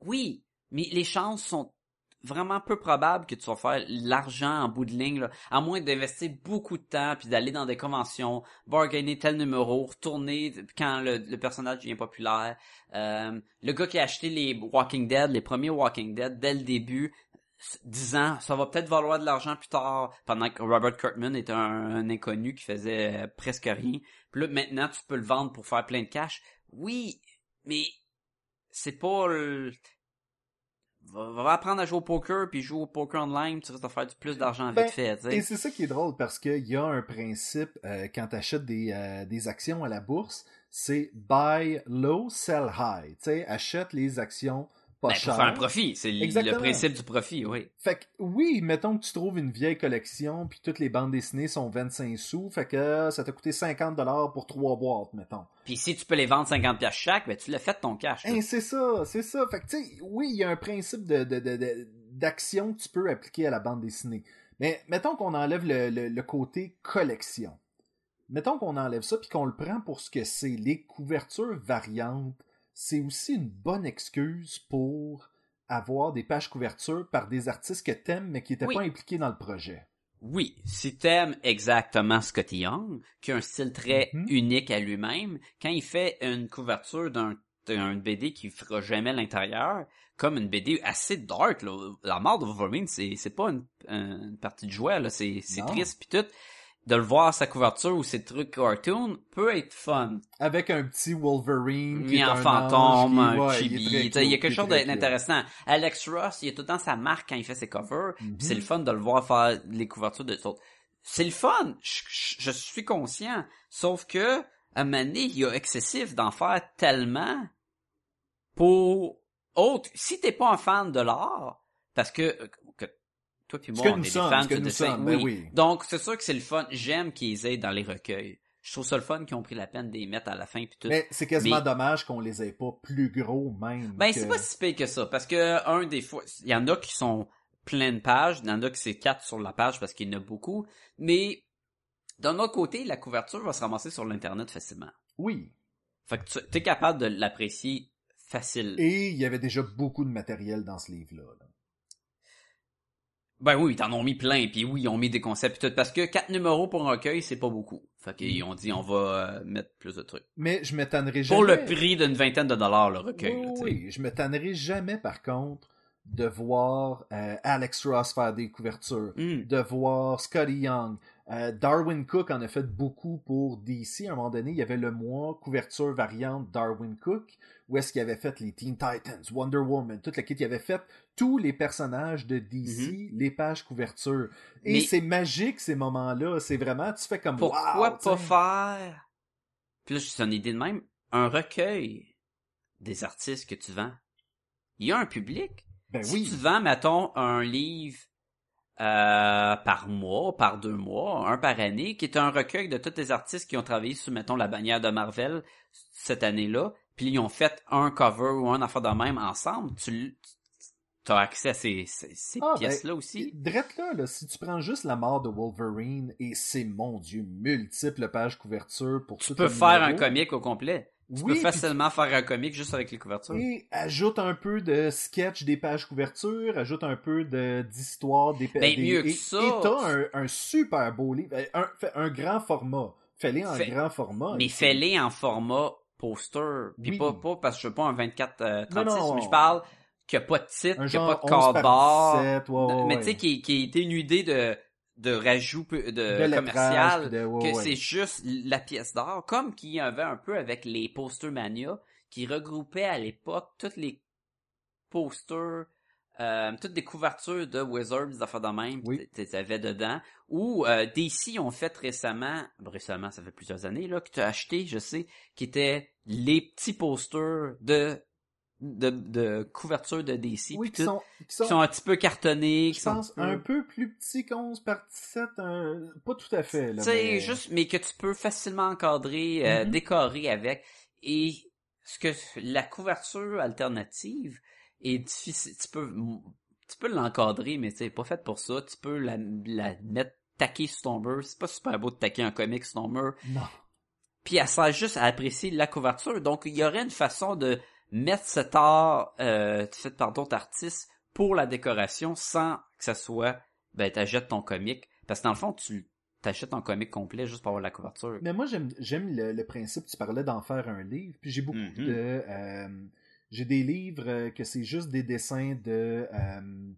Oui, mais les chances sont vraiment peu probables que tu vas faire l'argent en bout de ligne, là, à moins d'investir beaucoup de temps puis d'aller dans des conventions, bargainer tel numéro, retourner quand le, personnage devient populaire. Euh, le gars qui a acheté les Walking Dead, les premiers Walking Dead, dès le début, disant ça va peut-être valoir de l'argent plus tard, pendant que Robert Kirkman était un, un inconnu qui faisait euh, presque rien. Puis là, maintenant, tu peux le vendre pour faire plein de cash. Oui, mais c'est pas le... Va, va apprendre à jouer au poker, puis joue au poker online, tu risques de faire du plus d'argent Ben, vite fait. Et c'est ça qui est drôle parce qu'il y a un principe euh, quand tu achètes des, euh, des actions à la bourse, c'est buy low, sell high. Sais, achète les actions pas Ben, pour faire un profit, c'est le- principe du profit, oui. Fait que oui, mettons que tu trouves une vieille collection puis toutes les bandes dessinées sont 25 sous, fait que ça t'a coûté 50 dollars pour trois boîtes, mettons. Puis si tu peux les vendre 50 pièces chaque, ben tu l'as fait ton cash. Hein, c'est ça, c'est ça. Fait que tu sais, oui, il y a un principe de, de, de- de- d'action que tu peux appliquer à la bande dessinée. Mais mettons qu'on enlève le, le- le côté collection. Mettons qu'on enlève ça puis qu'on le prend pour ce que c'est. Les couvertures variantes, c'est aussi une bonne excuse pour avoir des pages couvertures par des artistes que t'aimes mais qui n'étaient Oui. pas impliqués dans le projet. Oui, si t'aimes exactement Scotty Young, qui a un style très Mhm. unique à lui-même, quand il fait une couverture d'un BD qui fera jamais l'intérieur, comme une BD assez dark, là. la mort de Wolverine, c'est c'est pas une, une partie de joie, là, c'est triste pis tout. De le voir sa couverture ou ses trucs cartoon peut être fun. Avec un petit Wolverine qui est en un fantôme, ange, qui- un ouais, il est chibi. sais, Il y a quelque est chose d'intéressant. Alex Ross, il a tout le temps sa marque quand il fait ses covers. Puis C'est le fun de le voir faire les couvertures de autres. C'est le fun. Je, je- je suis conscient. Sauf que, à donné, il y a excessif d'en faire tellement pour autre. Si t'es pas un fan de l'art, parce que, euh, que toi puis moi, que on nous est des sommes, fans ce que de nous dessin. sommes, ben oui. Donc, c'est sûr que c'est le fun. J'aime qu'ils aient dans les recueils. Je trouve ça le fun qu'ils ont pris la peine de les mettre à la fin puis tout. Mais c'est quasiment Mais- dommage qu'on les ait pas plus gros même. Ben, que- c'est pas si pire que ça, parce que, un, des fois, il y en a qui sont plein de pages, il y en a qui c'est quatre sur la page parce qu'il y en a beaucoup, mais, d'un autre côté, la couverture va se ramasser sur l'Internet facilement. Oui. Fait que tu es capable de l'apprécier facile. Et il y avait déjà beaucoup de matériel dans ce livre-là. là. Ben oui, ils t'en ont mis plein, puis oui, ils ont mis des concepts et tout, parce que quatre numéros pour un recueil, c'est pas beaucoup. Fait qu'ils ont dit, on va euh, mettre plus de trucs. Mais je me tannerai jamais. Pour le prix d'une vingtaine de dollars, le recueil. Oui, là, oui, je jamais, par contre, de voir euh, Alex Ross faire des couvertures, Hmm. de voir Scotty Young, Euh, Darwin Cook en a fait beaucoup pour DC. À un moment donné, il y avait le mois couverture variante Darwin Cook, où est-ce qu'il avait fait les Teen Titans, Wonder Woman, toute la kit. Il avait fait tous les personnages de DC, les pages couverture. Et Mhm. Mais- c'est magique ces moments-là. C'est vraiment, tu fais comme Pourquoi wow, pas faire, puis là, c'est une idée de même, un recueil des artistes que tu vends. Il y a un public. Ben si oui. tu vends, mettons, un livre euh, par mois, par deux mois, un par année, qui est un recueil de tous les artistes qui ont travaillé sur, mettons, la bannière de Marvel cette année-là, puis ils ont fait un cover ou un affaire de même ensemble, tu as accès à ces, ces, ces Ah, ben, pièces-là aussi. Drette là, là, si tu prends juste la mort de Wolverine et c'est, mon Dieu, multiples pages couverture pour Tu tout peux le faire un comic au complet. Tu Oui, peux puis- facilement faire un comic juste avec les couvertures. Et ajoute un peu de sketch des pages couverture, ajoute un peu de d'histoire des Ben, des- mieux que et, ça. Et t'as un, un super beau livre, euh, un, grand format. Fais-les en grand format. Mais fais-les en format poster. Puis Oui. pas, pas parce que je veux pas un 24 euh, 36, Non, non. mais je parle qu'il n'y a pas de titre, qu'il n'y a pas de 11 par cardboard. 17, ouais, ouais, mais tu sais, qui, qui a été une idée de, de rajout de, De commercial, puis de- ouais, que ouais. c'est juste la pièce d'or, comme qu'il y avait un peu avec les Poster Mania, qui regroupaient à l'époque toutes les posters, euh, toutes des couvertures de Wizards, des affaires de même, Oui. tu avais dedans, ou euh, DC ont fait récemment, récemment, ça fait plusieurs années, là, que tu as acheté, je sais, qui étaient les petits posters de de, de couverture de DC, Oui, qui tout, sont, qui sont, qui sont un petit peu cartonnés, qui je sont un peu plus petits qu'onze par 17, un- pas tout à fait. Là, Tu sais, mais- juste, mais que tu peux facilement encadrer, euh, Mhm. décorer avec. Et ce que la couverture alternative est difficile. Tu peux, tu peux l'encadrer, mais c'est pas fait pour ça. Tu peux la, la mettre taquer sur ton mur. C'est pas super beau de taquer un comic sur ton mur. Non. Puis elle sert juste à apprécier la couverture. Donc il y aurait une façon de mettre cet art euh, fait par d'autres artistes pour la décoration sans que ça soit ben t'achètes ton comic. Parce que dans le fond, tu t'achètes ton comic complet juste pour avoir la couverture. Mais moi, j'aime j'aime le, le principe, tu parlais d'en faire un livre, puis j'ai beaucoup Mhm. de... euh, j'ai des livres euh, que c'est juste des dessins de... euh,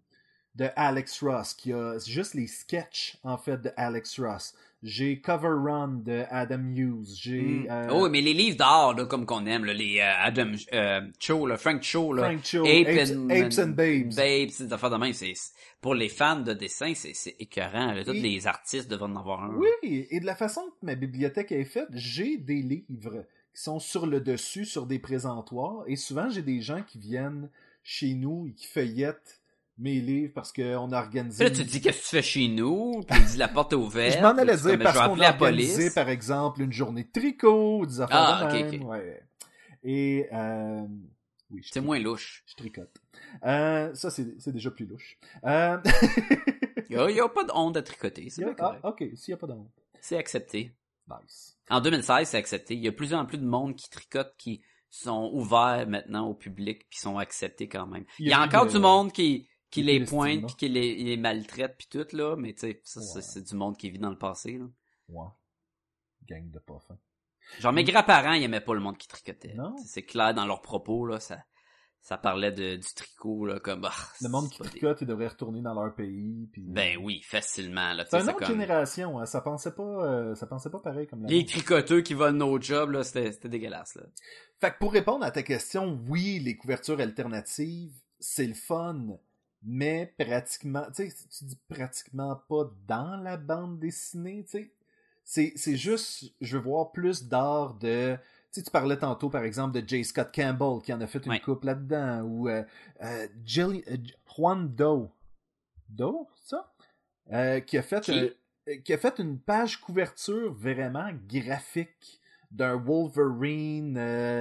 de Alex Ross, qui a juste les sketchs, en fait, de Alex Ross. J'ai Cover Run de Adam Hughes. J'ai... Mm. euh, Oh, mais les livres d'art, là, comme qu'on aime, là, les euh, Adam euh, Cho, là, Frank Cho, là, Frank Cho, Ape Apes, and- Apes and Babes. Babes, ces affaires de même, c'est c'est- pour les fans de dessin, c'est c'est écœurant. Là. Tous Et- les artistes devraient en avoir un. Oui, et de la façon que ma bibliothèque est faite, j'ai des livres qui sont sur le dessus, sur des présentoirs, et souvent j'ai des gens qui viennent chez nous et qui feuillettent mes livres parce qu'on a organisé... Là, tu te dis, qu'est-ce que tu fais chez nous? Puis il dit, la porte est ouverte. Je m'en allais tu dire dis, parce qu'on a la police. organisé, par exemple, une journée de tricot, des affaires Ah, de ok, même. ok. Ouais. Et, euh, oui, C'est moins louche. Je tricote. Euh, ça, c'est déjà plus louche. Euh... Il n'y a, pas de honte à tricoter. C'est bien ah, correct. ok, s'il n'y a pas d'honte. C'est accepté. Nice. En 2016, c'est accepté. Il y a de plus en plus de monde qui tricote, qui sont ouverts maintenant au public, puis sont acceptés quand même. Il y a, encore de- du monde qui, qui les pointe, puis qui les, les maltraite, puis tout, là. Mais tu sais, ça, c'est- Ouais. c'est du monde qui vit dans le passé, là. Ouais. Gang de pas fin. Genre, mes grands-parents, ils aimaient pas le monde qui tricotait. C'est- clair dans leurs propos, là. Ça, ça parlait de, du tricot, là, comme, ah, Le monde qui pas des- tricote, ils devraient retourner dans leur pays. Puis... Ben oui, facilement, là. C'est une autre comme- génération, hein. ça pensait pas, euh, ça pensait pas pareil comme la Les tricoteux qui volent nos jobs, là, c'était c'était dégueulasse, là. Fait que pour répondre à ta question, oui, les couvertures alternatives, c'est le fun, mais pratiquement, tu sais, tu dis pratiquement pas dans la bande dessinée, tu sais. C'est, c'est juste, je veux voir plus d'art de, tu sais, tu parlais tantôt, par exemple, de J. Scott Campbell, qui en a fait une Ouais. coupe là-dedans, ou euh, euh, Jill- euh, Juan Doe. Doe, ça? Qui a fait Qui? a fait une page couverture vraiment graphique d'un Wolverine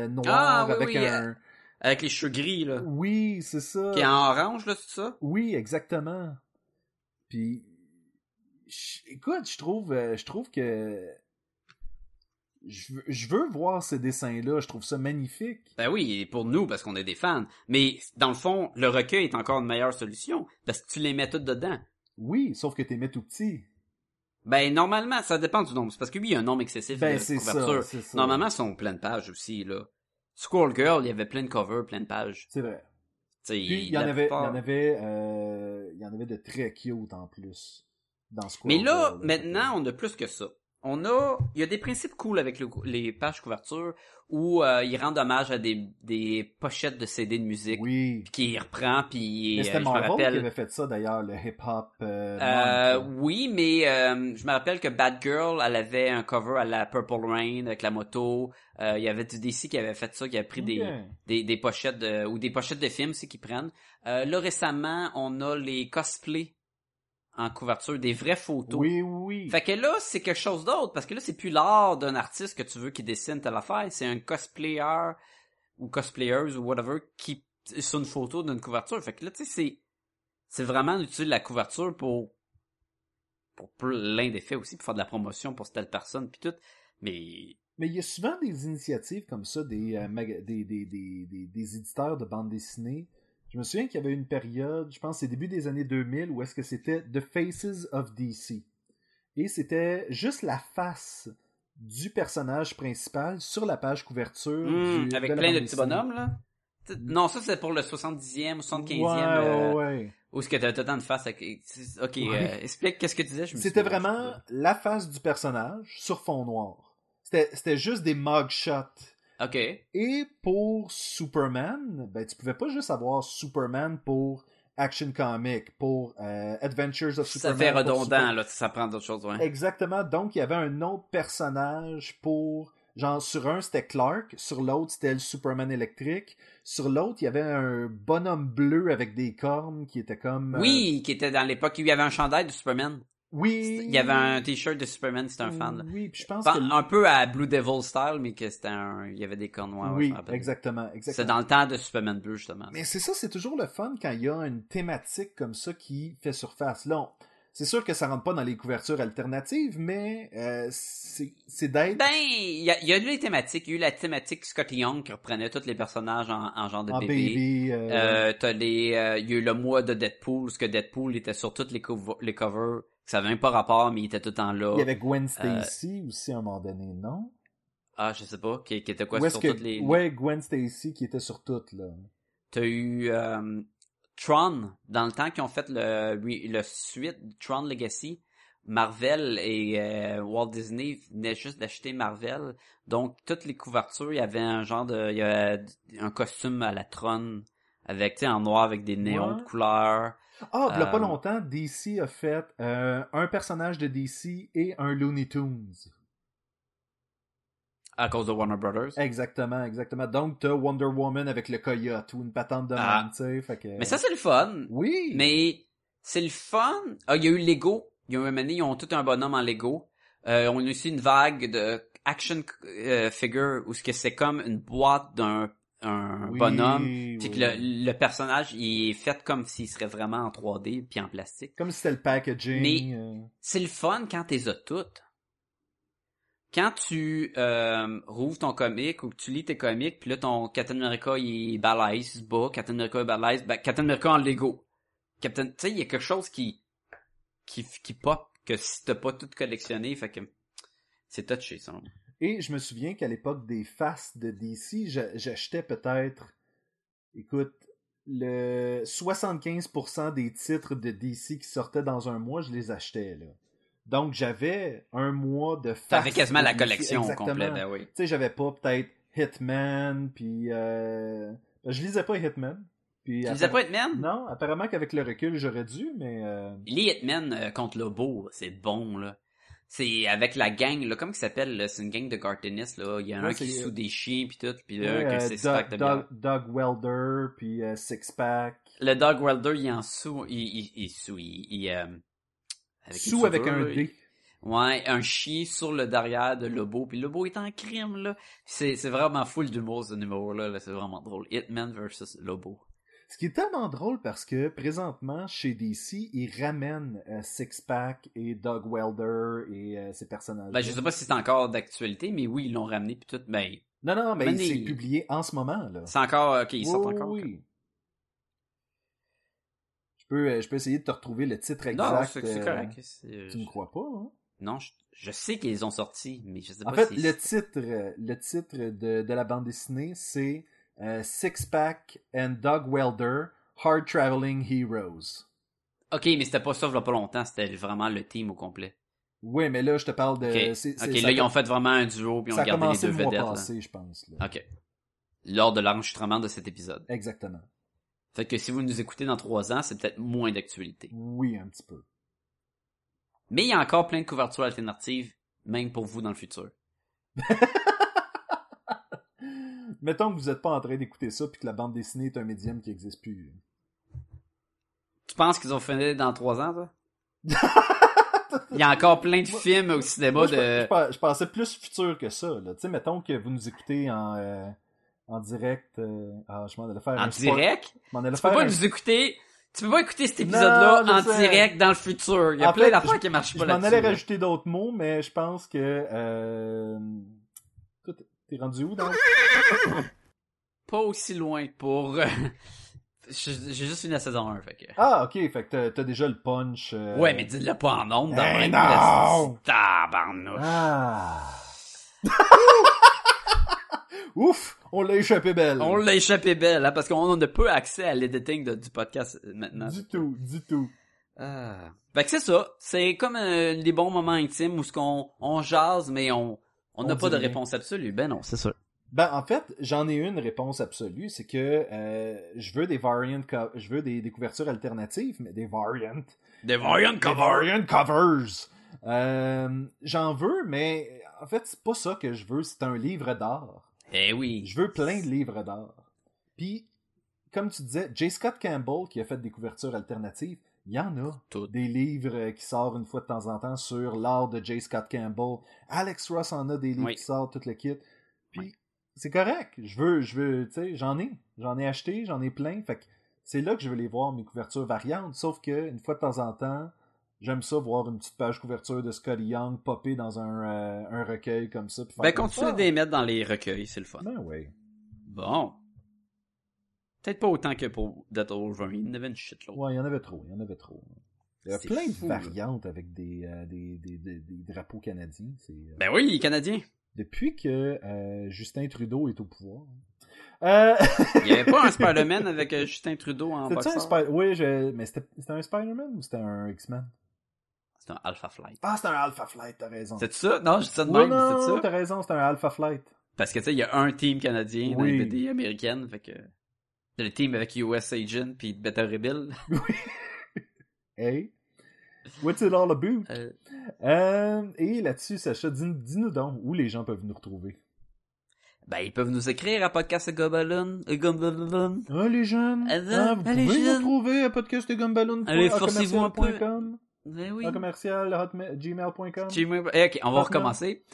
noir Ah, oui, avec oui, un... Avec les cheveux gris, là. Oui, c'est ça. Qui est en orange, là, c'est ça? Oui, exactement. Puis, écoute, je trouve, euh, je trouve que je veux, je veux voir ces dessins-là. Je trouve ça magnifique. Ben oui, et pour nous, parce qu'on est des fans. Mais, dans le fond, le recueil est encore une meilleure solution. Parce que tu les mets toutes dedans. Oui, sauf que t'es mis tout petit. Ben, normalement, ça dépend du nombre. C'est parce que oui, il y a un nombre excessif Ben, de ça, ça. Normalement, ils sont plein de pages aussi, là. Squirrel Girl, il y avait plein de covers, plein de pages. C'est vrai. Puis, il y en avait, il y en avait, euh, il y en avait de très cute en plus. dans Mais là, maintenant, on a plus que ça. On a, il y a des principes cool avec le- les pages couverture où euh, il rend hommage à des, des pochettes de CD de musique Oui. puis qu'il reprend puis Mais euh, c'était je me Marvel qui rappelle avait fait ça d'ailleurs, le hip-hop. Euh, Euh, oui, mais euh, je me rappelle que Bad Girl, elle avait un cover à la Purple Rain avec la moto. Euh, il y avait du DC qui avait fait ça, qui avait pris des, des, des pochettes de, ou des pochettes de films, c'est qu'ils prennent. Euh, là récemment, on a les cosplays en couverture, des vraies photos. Oui, oui. Fait que là, c'est quelque chose d'autre, parce que là, c'est plus l'art d'un artiste que tu veux qui dessine telle affaire, c'est un cosplayer ou cosplayers ou whatever qui sur une photo d'une couverture. Fait que là, tu sais, c'est c'est vraiment utile la couverture pour pour plein d'effets aussi, pour faire de la promotion pour telle personne puis tout. Mais Mais il y a souvent des initiatives comme ça, des, euh, des, des, des, des éditeurs de bande dessinée. Je me souviens qu'il y avait une période, je pense c'est début des années 2000, où est-ce que c'était The Faces of DC. Et c'était juste la face du personnage principal sur la page couverture. Hmm, du- avec de plein de petits bonhommes là. T'sais, Non, ça c'est pour le 70e ou 75e. Ouais, euh, ouais, ouais. Où est-ce que t'as tant de face Ok, Ouais. euh, explique qu'est-ce que tu disais. C'était vraiment la face du personnage sur fond noir. C'était c'était juste des mugshots. Ok. Et pour Superman, ben, tu pouvais pas juste avoir Superman pour Action Comic, pour euh, Adventures of Ça Superman. fait pour redondant, Super- là, ça prend d'autres choses, ouais. Exactement. Donc, il y avait un autre personnage pour. Genre, sur un, c'était Clark. Sur l'autre, c'était le Superman électrique. Sur l'autre, il y avait un bonhomme bleu avec des cornes qui était comme. euh, Oui, qui était dans l'époque où il y avait un chandail de Superman. Oui. Il y avait un t-shirt de Superman, c'était un fan. là. Oui, puis je pense que. Un peu à Blue Devil style, mais que c'était un... Il y avait des cornes je oui, me rappelle. exactement. C'est exactement. dans le temps de Superman bleu, justement. Mais c'est ça, c'est toujours le fun quand il y a une thématique comme ça qui fait surface. Là, on- c'est sûr que ça rentre pas dans les couvertures alternatives, mais euh, c'est d'être Ben, il y a, il y a eu les thématiques. Il y a eu la thématique Scott Young qui reprenait tous les personnages en, en genre de en bébé. baby. euh, Euh, t'as les, euh, il y a eu le mois de Deadpool, parce que Deadpool était sur toutes les covers. Ça avait même pas rapport, mais il était tout le temps là. il y avait Gwen euh, Stacy aussi à un moment donné, non? Ah, je sais pas, qui, qui était quoi? Sur que... toutes les... Ouais, Gwen Stacy qui était sur toutes, là. T'as eu euh, Tron, dans le temps qu'ils ont fait le, le suite Tron Legacy. Marvel et euh, Walt Disney venaient juste d'acheter Marvel. Donc, toutes les couvertures, il y avait un genre de... Il y avait un costume à la Tron, avec, tu sais, en noir avec des néons Ouais. de couleurs. Ah, il y a pas Euh, longtemps, DC a fait euh, un personnage de DC et un Looney Tunes. À cause de Warner Brothers? Exactement, exactement. Donc, t'as Wonder Woman avec le coyote ou une patente de Ah. tu sais, fait que... Mais ça, c'est le fun. Oui! Mais c'est le fun. Ah, il y a eu Lego. Il y a eu un donné, ils ont tout un bonhomme en Lego. Euh, on a aussi une vague de action euh, figure où c'est comme une boîte d'un un Oui, bonhomme. oui, Puis que oui. le, le personnage, il est fait comme s'il serait vraiment en 3D puis en plastique. Comme si c'était le packaging. Mais- euh, C'est le fun quand t'es as toutes. Quand tu euh, rouvres ton comic ou que tu lis tes comics, puis là ton Captain America il balèze, il se bat, Captain America est balèze, ben, Captain America en Lego. Captain, tu sais, il y a quelque chose qui qui qui pop que si t'as pas tout collectionné, fait que c'est touché ça. Et je me souviens qu'à l'époque des faces de DC, j'a- j'achetais peut-être, écoute, le 75% des titres de DC qui sortaient dans un mois, je les achetais là. Donc j'avais un mois de faces. T'avais quasiment de la DC, collection au complet, ben oui. Tu sais, j'avais pas peut-être Hitman, puis euh... je lisais pas Hitman. Puis Tu lisais pas Hitman? Non, apparemment qu'avec le recul j'aurais dû, mais euh, Les Hitmen euh, contre Lobo, c'est bon là. C'est avec la gang, là, comment il s'appelle, c'est une gang de cartoonistes, là. Il y en a Ouais, un qui sous des chiens pis tout, pis ouais, là, euh, que c'est Doug, de bière. Doug- Doug Welder, puis euh, Six Pack. Le Dog Welder, il est en sous, il, il, il sous, il, il, euh, avec Sous avec un D. Ouais, un chien sur le derrière de Lobo, puis Lobo est en crime, là. C'est, c'est vraiment full d'humour, ce numéro-là, là. c'est vraiment drôle. Hitman versus Lobo. Ce qui est tellement drôle parce que présentement, chez DC, ils ramènent euh, Six Pack et Doug Welder et euh, ces personnages. Ben, je sais pas si c'est encore d'actualité, mais oui, ils l'ont ramené, puis tout, ben, Non, non, mais Mané- c'est publié en ce moment, là. c'est encore, ok, ils sortent Oui, encore. oui. Je peux, euh, je peux essayer de te retrouver le titre exact. Non, c'est, euh, correct. c'est- Tu me crois pas, hein? Non, je, je sais qu'ils ont sorti, mais je sais En pas fait, si... le titre, euh, le titre de, de la bande dessinée, c'est euh, Six Pack and Doug Welder, Hard Traveling Heroes. Ok, mais c'était pas ça, il y a pas longtemps, c'était vraiment le team au complet. Oui, mais là, je te parle de. Ok, c'est- c'est- Ok, ça là, ils ont fait vraiment un duo, puis ils Ça ont gardé les deux le vedettes. là. passé, je pense. là. Ok. Lors de l'enregistrement de cet épisode. Exactement. Fait que si vous nous écoutez dans trois ans, c'est peut-être moins d'actualité. Oui, un petit peu. Mais il y a encore plein de couvertures alternatives, même pour vous dans le futur. Mettons que vous n'êtes pas en train d'écouter ça puis que la bande dessinée est un médium qui n'existe plus. Tu penses qu'ils ont fini dans trois ans, toi? Il y a encore plein de films au cinéma Moi, je, de... je pe- je pensais plus futur que ça. Tu sais, mettons que vous nous écoutez en, euh, en direct. euh, ah, je m'en allais faire En un direct? je m'en allais Tu peux pas un- nous écouter... Tu peux pas écouter cet épisode-là je en sais. direct dans le futur. Il y a En plein d'affaires je- qui marchent Je pas m'en là-dessus. allais là. rajouter d'autres mots, mais je pense que. Euh... t'es- rendu où, donc? Pas aussi loin pour... euh, J'ai juste fini la saison 1, fait que... Ah, ok, fait que t'as- déjà le punch. euh, Ouais, mais dis-le pas en nombre dans Eh même non! Tabarnouche. Ah! Ouf! On l'a échappé belle! On l'a échappé belle, hein, parce qu'on n'a pas accès à l'editing du podcast euh, maintenant. Du tout, du tout. Ah. Fait que c'est ça. C'est comme euh, des bons moments intimes où ce qu'on on jase, mais on on n'a pas de rien. réponse absolue. Ben non, c'est ça. Ben, en fait, j'en ai une réponse absolue, c'est que euh, je veux des variant, co- je veux des, des couvertures alternatives, mais des variants. Des variant Des cover. variant covers. Euh, J'en veux, mais en fait, c'est pas ça que je veux. C'est un livre d'art. Eh oui. Je veux plein de livres d'art. Puis, comme tu disais, J. Scott Campbell, qui a fait des couvertures alternatives, il y en a. Des livres euh, qui sortent une fois de temps en temps sur l'art de J. Scott Campbell. Alex Ross en a des livres Oui. qui sortent, tout le kit. Puis, Oui. c'est correct. Je veux, je veux, tu sais, j'en ai. J'en ai acheté, j'en ai plein. Fait que c'est là que je veux les voir, mes couvertures variantes. Sauf que, une fois de temps en temps, j'aime ça voir une petite page couverture de Scotty Young popper dans un, euh, un recueil comme ça. puis faire Ben continue de les mettre dans les recueils, c'est le fun. Ben oui. Bon. Peut-être pas autant que pour Death Wolverine. Il y en avait une shit là. Ouais, il y en avait trop, il y en avait trop. Il y a plein de là. variantes avec des, euh, des, des, des- des drapeaux canadiens. Euh, Ben oui, les Canadiens. Depuis que euh, Justin Trudeau est au pouvoir. Il y avait pas un Spider-Man avec Justin Trudeau en C'était-tu un boxeur? Spider... Oui, je... mais c'était c'était un Spider-Man ou c'était un X-Men? C'est un Alpha Flight. Ah, c'était un Alpha Flight, t'as raison. C'est ça? Non, je dis ça de Oui, même, non, c'est ça? t'as raison, c'était un Alpha Flight. Parce que tu sais, il y a un team canadien dans Oui. les BD américaines, fait que le team avec US Agent puis Beta Rebel. Hey, what's it all about? Euh, Euh, et là-dessus, Sacha, dis- dis-nous donc où les gens peuvent nous retrouver. ben ils peuvent nous écrire à podcast Gobelin, euh, Gobelin. Ah, les jeunes, Ah, ah, vous allez, pouvez nous retrouver à podcastgumballoon. Allez, forcez-vous un peu. Ben oui. à commercial gmail.com. Gmail- eh, ok, on va Hotmail. recommencer.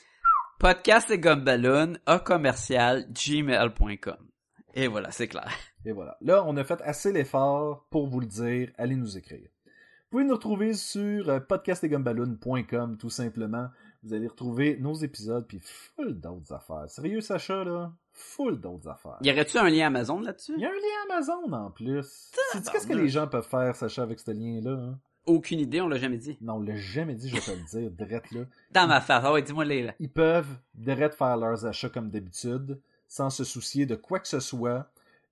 Podcast et Gumballoon à commercial gmail.com. Et voilà, c'est clair. Et voilà. Là, on a fait assez l'effort pour vous le dire. Allez nous écrire. Vous pouvez nous retrouver sur euh, podcastetgumballoon.com tout simplement. Vous allez retrouver nos épisodes puis full d'autres affaires. Sérieux, Sacha, là? Full d'autres affaires. Y aurait-tu un lien Amazon là-dessus? Y a un lien Amazon en plus. Sais-tu qu'est-ce que les gens peuvent faire, Sacha, avec ce lien-là? hein? Aucune idée, on l'a jamais dit. Non, on l'a jamais dit, je vais te le dire, drette là. Dans ma face. Ah ouais, dis-moi les là. Ils peuvent direct faire leurs achats comme d'habitude, sans se soucier de quoi que ce soit.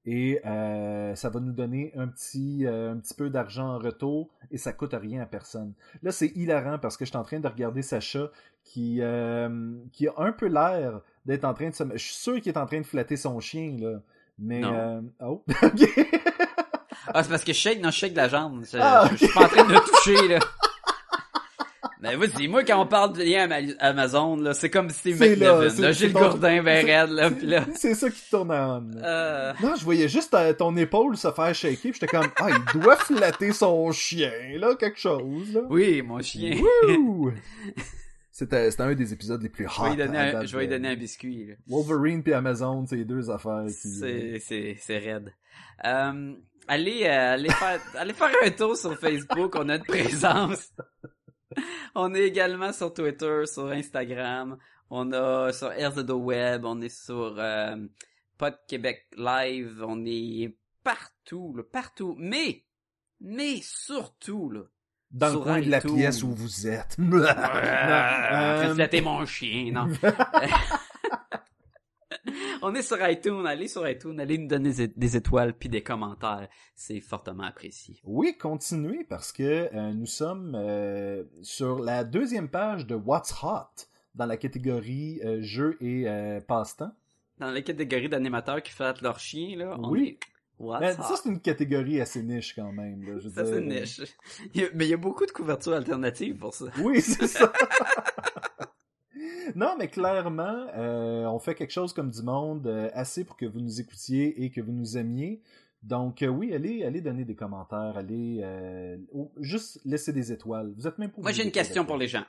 Et euh, ça va nous donner un petit, euh, un petit peu d'argent en retour et ça coûte rien à personne. Là, c'est hilarant parce que je suis en train de regarder Sacha qui, euh, qui a un peu l'air d'être en train de se... Je suis sûr qu'il est en train de flatter son chien, là. Mais... Euh, Oh, ok. Ah, c'est parce que je shake, non, je shake la jambe. Je, Ah, je- je suis pas en train de le toucher, là. Mais vas-y, moi, quand on parle de lien Ama- Amazon, là, c'est comme Steve C'est là, ton- gourdin ben raide, là, pis là. c'est ça qui tourne en... Euh... Non, je voyais juste ta- ton épaule se faire shaker, j'étais comme, ah, il doit flatter son chien, là, quelque chose, là. Oui, mon chien. C'était c'était un des épisodes les plus hot. Je vais lui donner un, je vais lui donner un biscuit, là. Wolverine puis Amazon, c'est les deux affaires qui... C'est, c'est, c'est raide. Euh, allez, euh, allez faire, allez faire un tour sur Facebook. On a une présence. On est également sur Twitter, sur Instagram. On a sur the Web. On est sur euh, Pod Québec Live. On est partout, là, partout. Mais, mais surtout, là. Dans le coin de la pièce où vous êtes. Euh, faites flatter mon chien, non. On est sur iTunes, allez sur iTunes, allez nous donner des- étoiles puis des commentaires. C'est fortement apprécié. Oui, continuez parce que euh, nous sommes euh, sur la deuxième page de What's Hot dans la catégorie euh, jeux et passe-temps. Dans la catégorie d'animateurs qui flattent leur chien, là, on Oui. est... Ben, ça, c'est une catégorie assez niche quand même. là, je Ça, c'est niche. Il y a- mais il y a beaucoup de couvertures alternatives pour ça. Oui, c'est ça. non, mais clairement, euh, on fait quelque chose comme du monde euh, assez pour que vous nous écoutiez et que vous nous aimiez. Donc euh, oui, allez, allez donner des commentaires, allez juste laisser des étoiles. Vous êtes même pas Moi, j'ai une question pour les gens.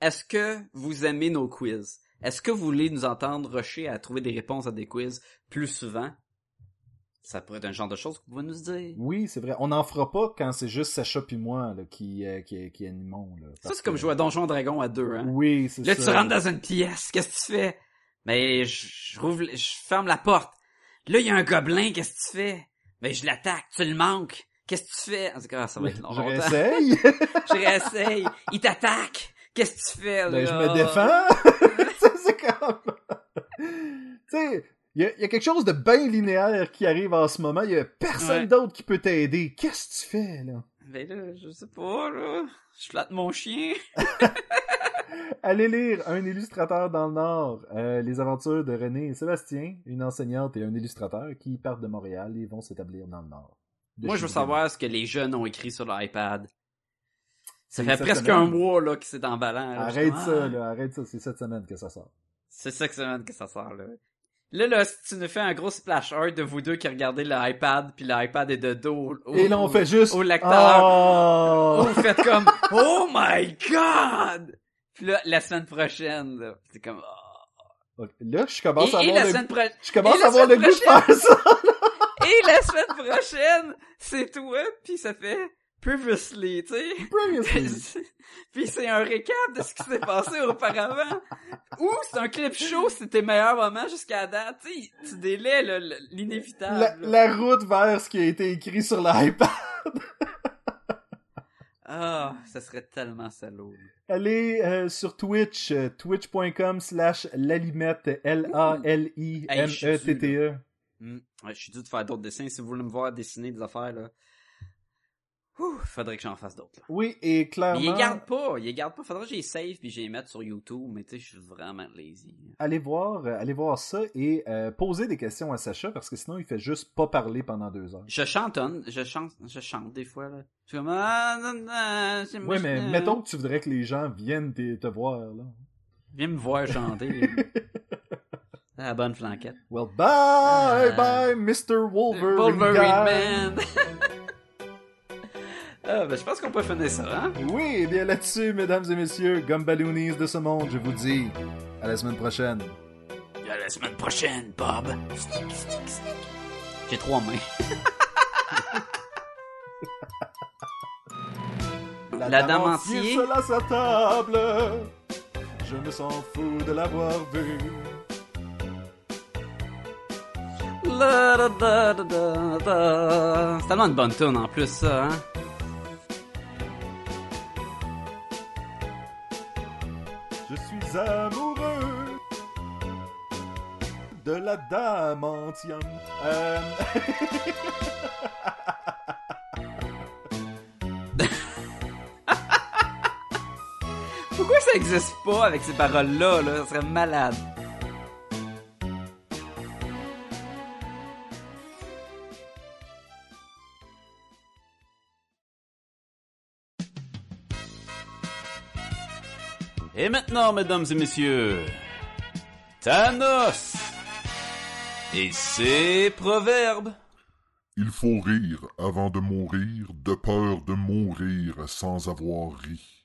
Est-ce que vous aimez nos quiz? Est-ce que vous voulez nous entendre rusher à trouver des réponses à des quiz plus souvent? Ça pourrait être un genre de choses que vous pouvez nous dire. Oui, c'est vrai. On n'en fera pas quand c'est juste Sacha puis moi là, qui, euh, qui, qui animons. Là, Ça, c'est comme jouer à Donjon Dragon à deux, hein? Oui, c'est Là, ça. tu rentres dans une pièce, qu'est-ce que tu fais? Mais je, je rouvre, je ferme la porte. Là, il y a un gobelin, qu'est-ce que tu fais? Mais je l'attaque, tu le manques. Qu'est-ce que tu fais? En tout cas, ça va être long. Je longtemps. réessaye. Je réessaye. Il t'attaque. Qu'est-ce que tu fais, là? ben, je me défends. Ça, c'est comme... tu sais, il y, a- il y a quelque chose de bien linéaire qui arrive en ce moment. Il y a personne Ouais. d'autre qui peut t'aider. Qu'est-ce que tu fais, là? Ben là, je sais pas, là. Je flatte mon chien. Allez lire Un illustrateur dans le Nord, euh, les aventures de René et Sébastien, une enseignante et un illustrateur qui partent de Montréal et vont s'établir dans le Nord. Moi, je veux savoir ce que les jeunes ont écrit sur l'iPad. Ça fait cette presque semaine. un mois, là, que c'est emballant. Arrête J'étais ça, ah, là, arrête ça, c'est cette semaine que ça sort. C'est que semaine que ça sort, là. Là, là, si tu nous fais un gros splash art de vous deux qui regardez l'iPad, puis l'iPad est de dos. au- Et là, on fait juste... au lecteur. Oh! Vous faites comme Oh my god! Puis là, la semaine prochaine, là, c'est comme oh. Là, je commence à Et, avoir le... prochaine. Je commence et à la avoir le semaine goût de faire ça! Et la semaine prochaine, c'est toi, puis ça fait previously, tu sais. Previously. puis c'est un récap de ce qui s'est passé auparavant. Ou c'est un clip show, c'est tes meilleurs moments jusqu'à date. Tu sais, tu délais l'inévitable. La, route vers ce qui a été écrit sur l'iPad. Ah, ça serait tellement salaud. Allez euh, sur Twitch, euh, twitch.com slash lalimette, L-A-L-I-M-E-T-T-E. Hmm. Ouais, je suis dû de faire d'autres dessins. Si vous voulez me voir dessiner des affaires, là. Ouh, faudrait que j'en fasse d'autres. Oui, et Mais clairement, ils les gardent pas, ils les gardent pas. Faudrait que les save puis les mette sur YouTube, mais tu sais, je suis vraiment lazy. allez voir, euh, allez voir ça et euh, posez des questions à Sacha parce que sinon il fait juste pas parler pendant deux heures. Je chantonne, je chante, je chante des fois, là. Je suis comme, ah, non, non, c'est moi, Oui, mais mettons que tu voudrais que les gens viennent te, te voir, là. Viens me voir chanter. C'est la bonne flanquette. Well, bye, Euh, bye, Mr. Wolverine, Wolverine. Man! ah, ben, je pense qu'on peut finir ça, hein? Oui, et bien là-dessus, mesdames et messieurs, Gumballoonies de ce monde, je vous dis à la semaine prochaine. À la semaine prochaine, Bob. Sneak, sneak, sneak. J'ai trois mains. La dame entier entier. sa table. Je me sens fou de l'avoir vu. La, da, da, da, da, da. C'est tellement une bonne tune en plus, ça, hein? Amoureux de la dame antienne. Euh... Pourquoi ça existe pas avec ces paroles-là, là? Ça serait malade. Et maintenant, mesdames et messieurs, Thanos et ses proverbes. Il faut rire avant de mourir, de peur de mourir sans avoir ri.